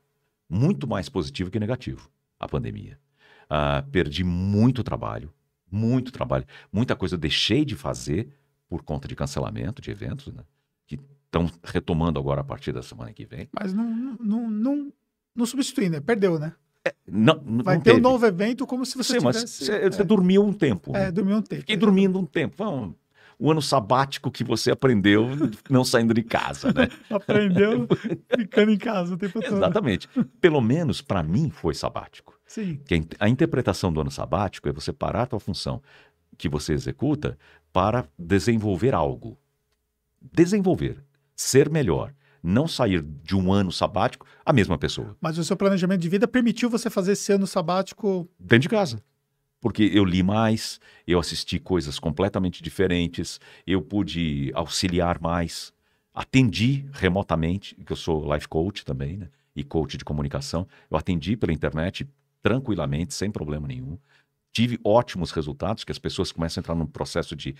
S2: muito mais positivo que negativo a pandemia. Uh, perdi muito trabalho, muito trabalho. Muita coisa eu deixei de fazer por conta de cancelamento de eventos, né? Que estão retomando agora a partir da semana que vem.
S1: Mas não, não, não Não substitui, né? Perdeu, né?
S2: Não, não
S1: Vai ter um
S2: teve.
S1: novo evento como se você
S2: Sim, mas
S1: tivesse...
S2: você, você dormiu um tempo. né?
S1: É, dormiu um tempo.
S2: Fiquei dormindo um tempo. Vamos, o ano sabático que você aprendeu não saindo de casa, né?
S1: Aprendeu ficando em casa o tempo todo.
S2: Exatamente. Pelo menos para mim foi sabático.
S1: Sim.
S2: Que a in- a interpretação do ano sabático é você parar a tua função que você executa para desenvolver algo. Desenvolver, ser melhor, não sair de um ano sabático a mesma pessoa,
S1: Mas o seu planejamento de vida permitiu você fazer esse ano sabático.
S2: dentro de casa. Porque eu li mais, eu assisti coisas completamente diferentes, eu pude auxiliar mais, atendi remotamente, que eu sou life coach também, né? E coach de comunicação. Eu atendi pela internet tranquilamente, sem problema nenhum. Tive ótimos resultados, que as pessoas começam a entrar num processo de,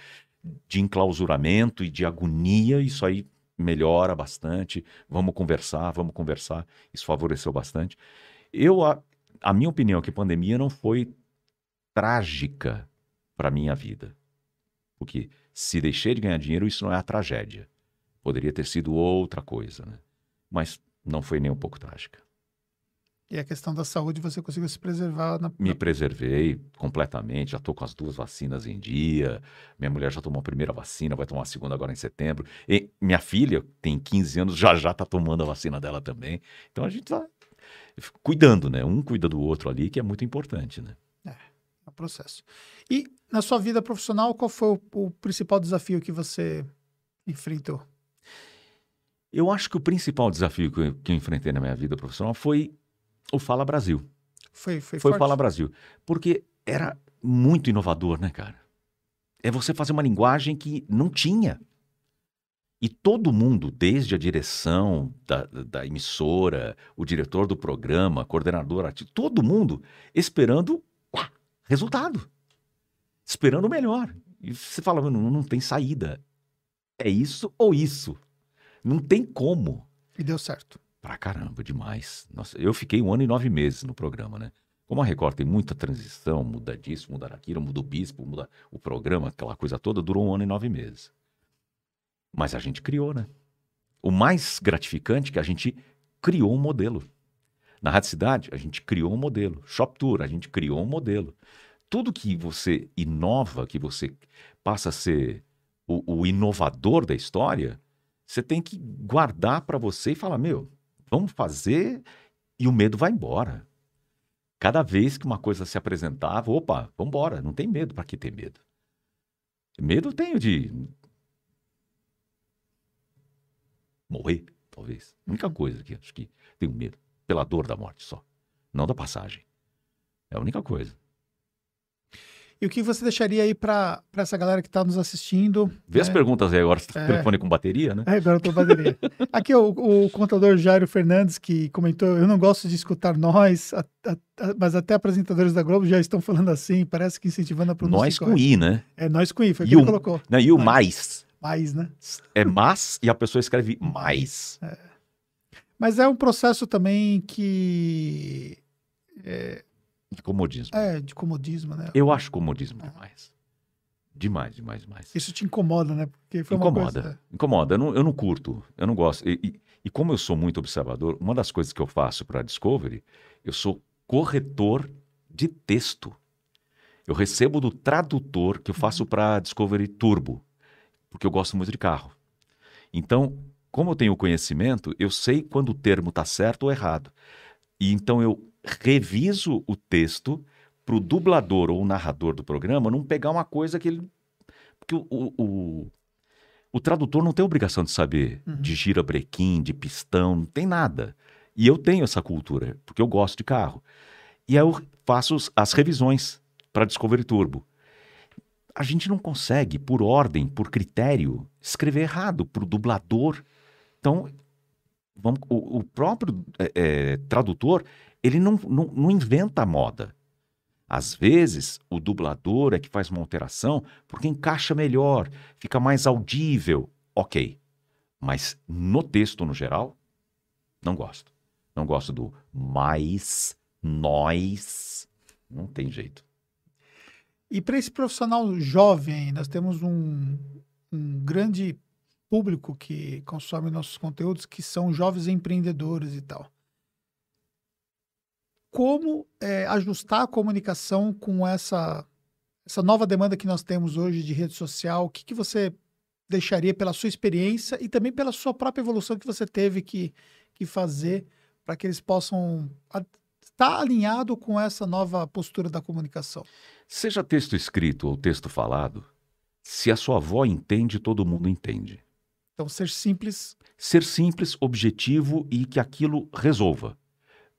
S2: de enclausuramento e de agonia, isso aí melhora bastante. Vamos conversar, vamos conversar. Isso favoreceu bastante. Eu, a, a minha opinião é que a pandemia não foi trágica para minha vida. Porque se deixei de ganhar dinheiro, isso não é a tragédia. Poderia ter sido outra coisa, né? Mas não foi nem um pouco trágica.
S1: E a questão da saúde, você conseguiu se preservar na.
S2: Me preservei completamente, já estou com as duas vacinas em dia. Minha mulher já tomou a primeira vacina, vai tomar a segunda agora em setembro. E minha filha, tem 15 anos, já já está tomando a vacina dela também. Então a gente está cuidando, né? Um cuida do outro ali, que é muito importante, né?
S1: no processo. E na sua vida profissional, qual foi o, o principal desafio que você enfrentou?
S2: Eu acho que o principal desafio que eu, que eu enfrentei na minha vida profissional foi o Fala Brasil.
S1: Foi, foi,
S2: Foi o? Fala Brasil. Porque era muito inovador, né, cara? É você fazer uma linguagem que não tinha. E todo mundo, desde a direção da, da emissora, o diretor do programa, arti- todo mundo esperando uá, resultado. Esperando o melhor. E você fala, "Mano, não, não tem saída. É isso ou isso. Não tem como.
S1: E deu certo.
S2: Pra caramba, demais. Nossa, eu fiquei um ano e nove meses no programa, né? Como a Record tem muita transição, muda disso, muda daquilo, muda o bispo, muda o programa, aquela coisa toda, durou um ano e nove meses. Mas a gente criou, né? O mais gratificante é que a gente criou um modelo. Na Rádio Cidade, a gente criou um modelo. Shop Tour, a gente criou um modelo. Tudo que você inova, que você passa a ser o, o inovador da história, você tem que guardar para você e falar: meu, vamos fazer e o medo vai embora. Cada vez que uma coisa se apresentava, opa, vamos embora, não tem medo, para que ter medo? Medo eu tenho de morrer, talvez. A única coisa que acho que tenho medo, pela dor da morte só, não da passagem. É a única coisa.
S1: E o que você deixaria aí para essa galera que está nos assistindo?
S2: Vê as
S1: É.
S2: perguntas aí agora, você tá com
S1: É.
S2: telefone com bateria, né?
S1: É, agora eu tô bateria. Aqui o, o contador Jairo Fernandes que comentou: eu não gosto de escutar nós, a- a- a- mas até apresentadores da Globo já estão falando assim, parece que incentivando a pronúncia.
S2: Nós com. I, né?
S1: É nós com I, foi o que ele colocou.
S2: Não, E o mais.
S1: Mais, né?
S2: É mas e a pessoa escreve mais.
S1: Mas é um processo também que
S2: De comodismo.
S1: é de comodismo, né?
S2: Eu acho comodismo demais. Demais, demais, demais.
S1: Isso te incomoda, né? Porque foi uma
S2: Incomoda.
S1: coisa.
S2: Incomoda. Eu não, eu não curto. Eu não gosto. E, e- e como eu sou muito observador, uma das coisas que eu faço para a Discovery, eu sou corretor de texto. Eu recebo do tradutor que eu faço para a Discovery Turbo, porque eu gosto muito de carro. Então, como eu tenho conhecimento, eu sei quando o termo está certo ou errado. E então eu reviso o texto para o dublador ou o narrador do programa não pegar uma coisa que ele. Porque o, o, o, o tradutor não tem obrigação de saber
S1: Uhum.
S2: de girabrequim, de pistão, não tem nada. E eu tenho essa cultura, porque eu gosto de carro. E aí eu faço as revisões para Discovery Turbo. A gente não consegue, por ordem, por critério, escrever errado para o dublador. Então, vamos, o, o próprio é, é, tradutor, ele não, não, não inventa a moda. Às vezes, o dublador é que faz uma alteração porque encaixa melhor, fica mais audível. Ok. Mas no texto, no geral, não gosto. Não gosto do mais, nós. Não tem jeito.
S1: E para esse profissional jovem, nós temos um, um grande público que consome nossos conteúdos, que são jovens empreendedores e tal. Como é, ajustar a comunicação com essa, essa nova demanda que nós temos hoje de rede social. O que, que você deixaria pela sua experiência e também pela sua própria evolução que você teve que, que fazer para que eles possam estar alinhado com essa nova postura da comunicação?
S2: Seja texto escrito ou texto falado, se a sua avó entende, todo mundo entende.
S1: Então, ser simples.
S2: Ser simples, objetivo e que aquilo resolva.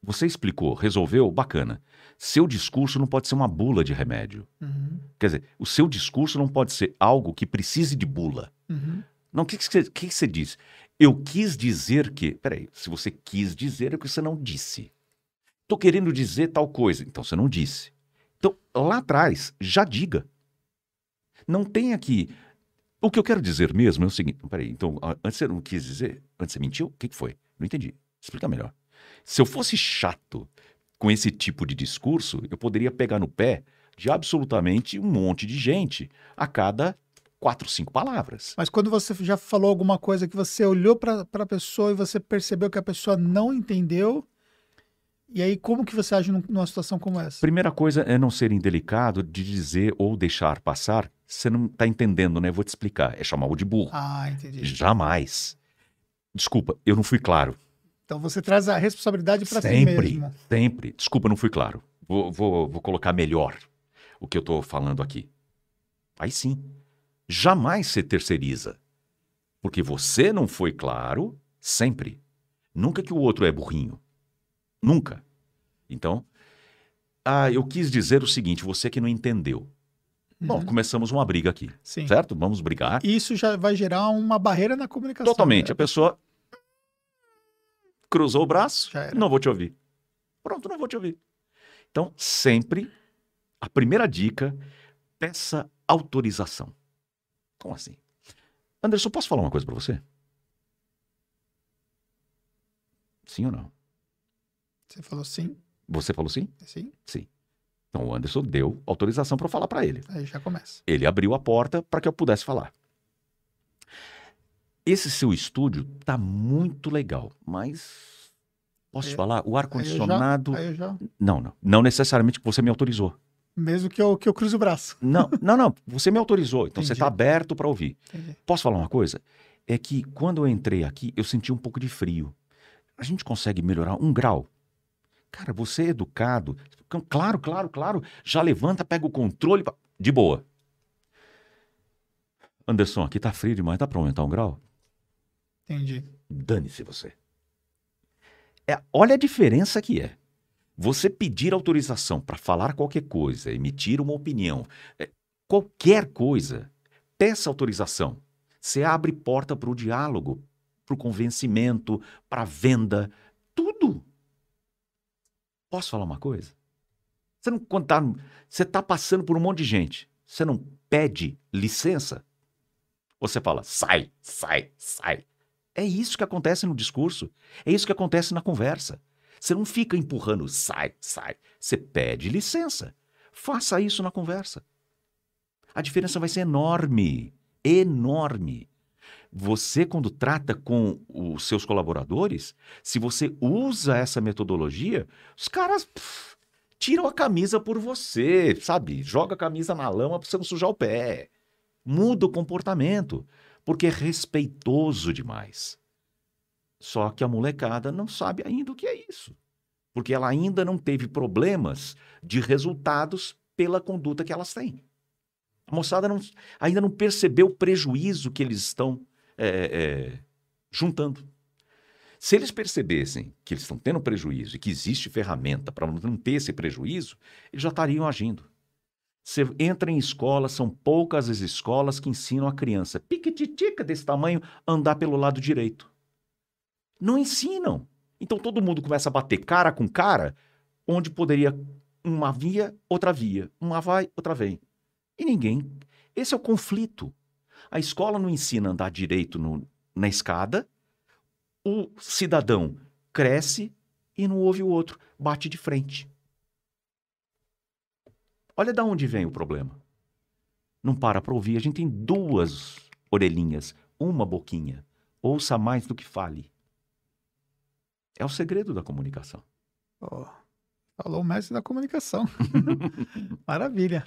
S2: Você explicou, resolveu, bacana. Seu discurso não pode ser uma bula de remédio.
S1: Uhum.
S2: Quer dizer, o seu discurso não pode ser algo que precise de bula.
S1: Uhum.
S2: Não, o que, que, você, que, que você diz? Eu quis dizer que. Peraí, se você quis dizer, é que você não disse. Estou querendo dizer tal coisa, então você não disse. Então, lá atrás, já diga. Não tem aqui. O que eu quero dizer mesmo é o seguinte: peraí, então, antes você não quis dizer? Antes você mentiu? O que, que foi? Não entendi. Explica melhor. Se eu fosse chato com esse tipo de discurso, eu poderia pegar no pé de absolutamente um monte de gente a cada quatro, cinco palavras.
S1: Mas quando você já falou alguma coisa que você olhou para a pessoa e você percebeu que a pessoa não entendeu, e aí como que você age numa situação como essa?
S2: Primeira coisa é não ser indelicado de dizer ou deixar passar. Você não está entendendo, né? Vou te explicar. É chamar o de burro.
S1: Ah, entendi.
S2: Jamais. Desculpa, eu não fui claro.
S1: Então você traz a responsabilidade para si
S2: mesmo. Sempre. Desculpa, não fui claro. Vou, vou, vou colocar melhor o que eu estou falando aqui. Aí sim. Jamais se terceiriza. Porque você não foi claro sempre. Nunca que o outro é burrinho. Nunca. Então, ah, eu quis dizer o seguinte, você que não entendeu. Uhum. Bom, começamos uma briga aqui,
S1: Sim.
S2: certo? Vamos brigar.
S1: Isso já vai gerar uma barreira na comunicação.
S2: Totalmente. Né? A pessoa cruzou o braço, não vou te ouvir. Pronto, não vou te ouvir. Então, sempre, a primeira dica, peça autorização. Como assim? Anderson, posso falar uma coisa para você? Sim ou não?
S1: Você falou sim.
S2: Você falou sim?
S1: Sim.
S2: Sim. Então o Anderson deu autorização para eu falar para ele.
S1: Aí já começa.
S2: Ele abriu a porta para que eu pudesse falar. Esse seu estúdio tá muito legal, mas posso te falar, o ar condicionado. Não, não, não necessariamente que você me autorizou.
S1: Mesmo que eu, que eu cruze o braço.
S2: Não, não, não. Você me autorizou, então Entendi. você está aberto para ouvir.
S1: Entendi.
S2: Posso falar uma coisa? É que quando eu entrei aqui, eu senti um pouco de frio. A gente consegue melhorar um grau. Cara, você é educado. Claro, claro, claro. Já levanta, pega o controle. De boa. Anderson, aqui tá frio demais. Dá para aumentar um grau?
S1: Entendi.
S2: Dane-se você. É, olha a diferença que é. Você pedir autorização para falar qualquer coisa, emitir uma opinião, é, qualquer coisa, peça autorização. Você abre porta para o diálogo, para o convencimento, para a venda, tudo. Posso falar uma coisa? Você não contar, você está passando por um monte de gente. Você não pede licença? Você fala, sai, sai, sai. É isso que acontece no discurso. É isso que acontece na conversa. Você não fica empurrando, sai, sai. Você pede licença. Faça isso na conversa. A diferença vai ser enorme. Enorme. Você, quando trata com os seus colaboradores, se você usa essa metodologia, os caras pff, tiram a camisa por você, sabe? Joga a camisa na lama para você não sujar o pé. Muda o comportamento porque é respeitoso demais. Só que a molecada não sabe ainda o que é isso, porque ela ainda não teve problemas de resultados pela conduta que elas têm. A moçada não, ainda não percebeu o prejuízo que eles estão é, é, juntando. Se eles percebessem que eles estão tendo prejuízo e que existe ferramenta para não ter esse prejuízo, eles já estariam agindo. Você entra em escola, são poucas as escolas que ensinam a criança, piquititica desse tamanho, andar pelo lado direito. Não ensinam. Então todo mundo começa a bater cara com cara, onde poderia uma via, outra via. Uma vai, outra vem. E ninguém. Esse é o conflito. A escola não ensina a andar direito no, na escada, o cidadão cresce e não ouve o outro, bate de frente. Olha de onde vem o problema. Não para para ouvir. A gente tem duas orelhinhas, uma boquinha. Ouça mais do que fale. É o segredo da comunicação.
S1: Oh, Falou o mestre da comunicação. Maravilha.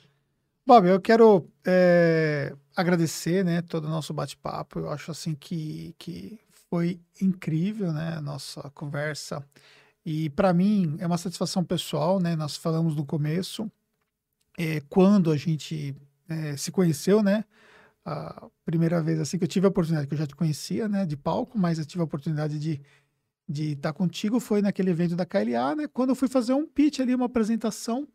S1: Bob, eu quero é, agradecer, né, todo o nosso bate-papo. Eu acho assim que, que foi incrível, né, a nossa conversa. E para mim é uma satisfação pessoal, né? Nós falamos no começo, é, quando a gente é, se conheceu, né? A primeira vez assim que eu tive a oportunidade, que eu já te conhecia, né, de palco, mas eu tive a oportunidade de de estar contigo foi naquele evento da KLA, né? Quando eu fui fazer um pitch ali, uma apresentação,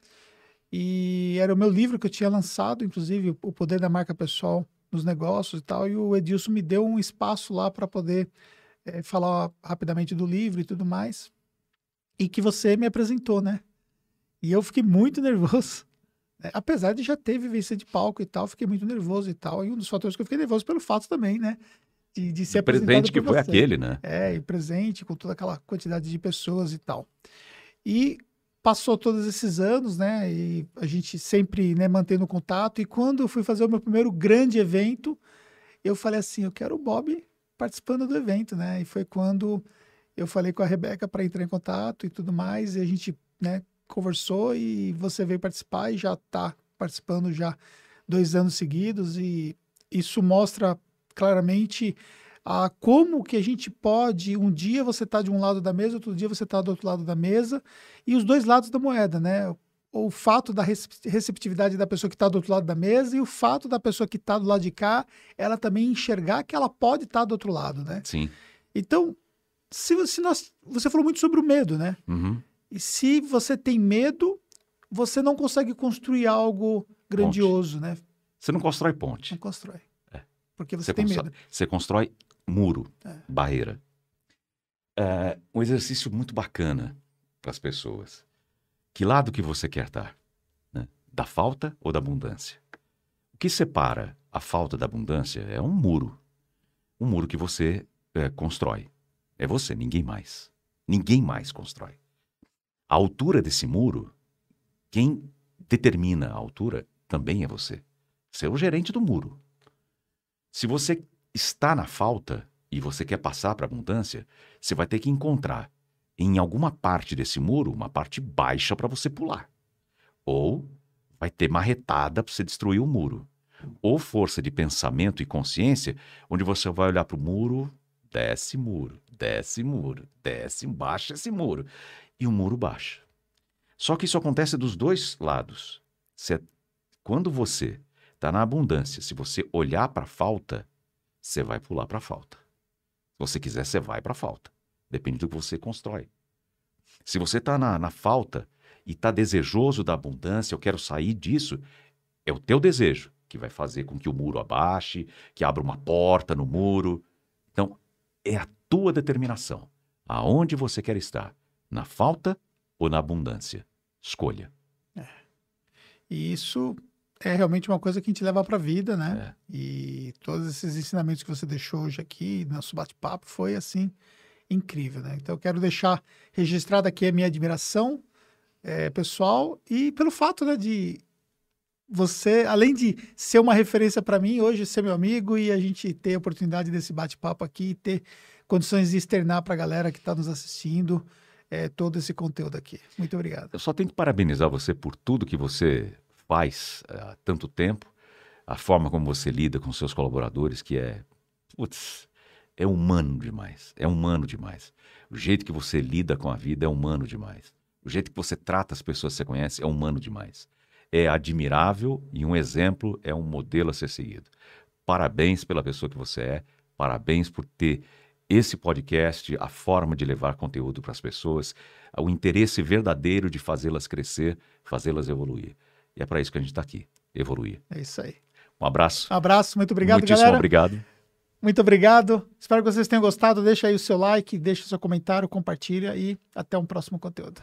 S1: e era o meu livro que eu tinha lançado, inclusive, O Poder da Marca Pessoal nos Negócios e tal, e o Edilson me deu um espaço lá para poder é, falar rapidamente do livro e tudo mais, e que você me apresentou, né? E eu fiquei muito nervoso, né? apesar de já ter vivência de palco e tal, fiquei muito nervoso e tal, e um dos fatores que eu fiquei nervoso pelo fato também, né? de, de ser
S2: presente que foi aquele, né?
S1: É, e presente com toda aquela quantidade de pessoas e tal. E passou todos esses anos, né? E a gente sempre né, mantendo contato. E quando eu fui fazer o meu primeiro grande evento, eu falei assim: eu quero o Bob participando do evento, né? E foi quando eu falei com a Rebeca para entrar em contato e tudo mais. E a gente, né, conversou e você veio participar e já está participando já dois anos seguidos. E isso mostra claramente a como que a gente pode, um dia você está de um lado da mesa, outro dia você está do outro lado da mesa, e os dois lados da moeda, né? O fato da receptividade da pessoa que está do outro lado da mesa e o fato da pessoa que está do lado de cá, ela também enxergar que ela pode estar tá do outro lado, né?
S2: Sim.
S1: Então, se, se nós, você falou muito sobre o medo, né?
S2: Uhum.
S1: E se você tem medo, você não consegue construir algo grandioso,
S2: ponte.
S1: né?
S2: Você não constrói ponte.
S1: Não constrói porque você,
S2: você
S1: tem
S2: medo. Você constrói muro, é. barreira. É um exercício muito bacana para as pessoas. Que lado que você quer estar? Né? Da falta ou da abundância? O que separa a falta da abundância é um muro. Um muro que você é, constrói. É você, ninguém mais. Ninguém mais constrói. A altura desse muro, quem determina a altura também é você. Você é o gerente do muro. Se você está na falta e você quer passar para a abundância, você vai ter que encontrar em alguma parte desse muro uma parte baixa para você pular. Ou vai ter marretada para você destruir o muro. Ou força de pensamento e consciência, onde você vai olhar para o muro, desce muro, desce muro, desce, baixa esse muro. E o muro baixa. Só que isso acontece dos dois lados. Quando você Está na abundância. Se você olhar para a falta, você vai pular para a falta. Se você quiser, você vai para a falta. Depende do que você constrói. Se você está na, na falta e está desejoso da abundância, eu quero sair disso, é o teu desejo que vai fazer com que o muro abaixe, que abra uma porta no muro. Então, é a tua determinação. Aonde você quer estar? Na falta ou na abundância? Escolha.
S1: É. E isso é realmente uma coisa que a gente leva para a vida, né? É. E todos esses ensinamentos que você deixou hoje aqui, nosso bate-papo, foi assim incrível, né? Então eu quero deixar registrada aqui a minha admiração é, pessoal e pelo fato, né, de você, além de ser uma referência para mim, hoje ser meu amigo e a gente ter a oportunidade desse bate-papo aqui e ter condições de externar para a galera que está nos assistindo é, todo esse conteúdo aqui. Muito obrigado.
S2: Eu só tenho que parabenizar você por tudo que você faz eh, há tanto tempo, a forma como você lida com seus colaboradores, que é, putz, é humano demais, é humano demais. O jeito que você lida com a vida é humano demais. O jeito que você trata as pessoas que você conhece é humano demais. É admirável e um exemplo, é um modelo a ser seguido. Parabéns pela pessoa que você é, parabéns por ter esse podcast, a forma de levar conteúdo para as pessoas, o interesse verdadeiro de fazê-las crescer, fazê-las evoluir. E é para isso que a gente está aqui, evoluir.
S1: É isso aí.
S2: Um abraço.
S1: Um abraço, muito obrigado,
S2: Muitíssimo
S1: galera.
S2: obrigado.
S1: Muito obrigado. Espero que vocês tenham gostado. Deixa aí o seu like, deixa o seu comentário, compartilha e até um próximo conteúdo.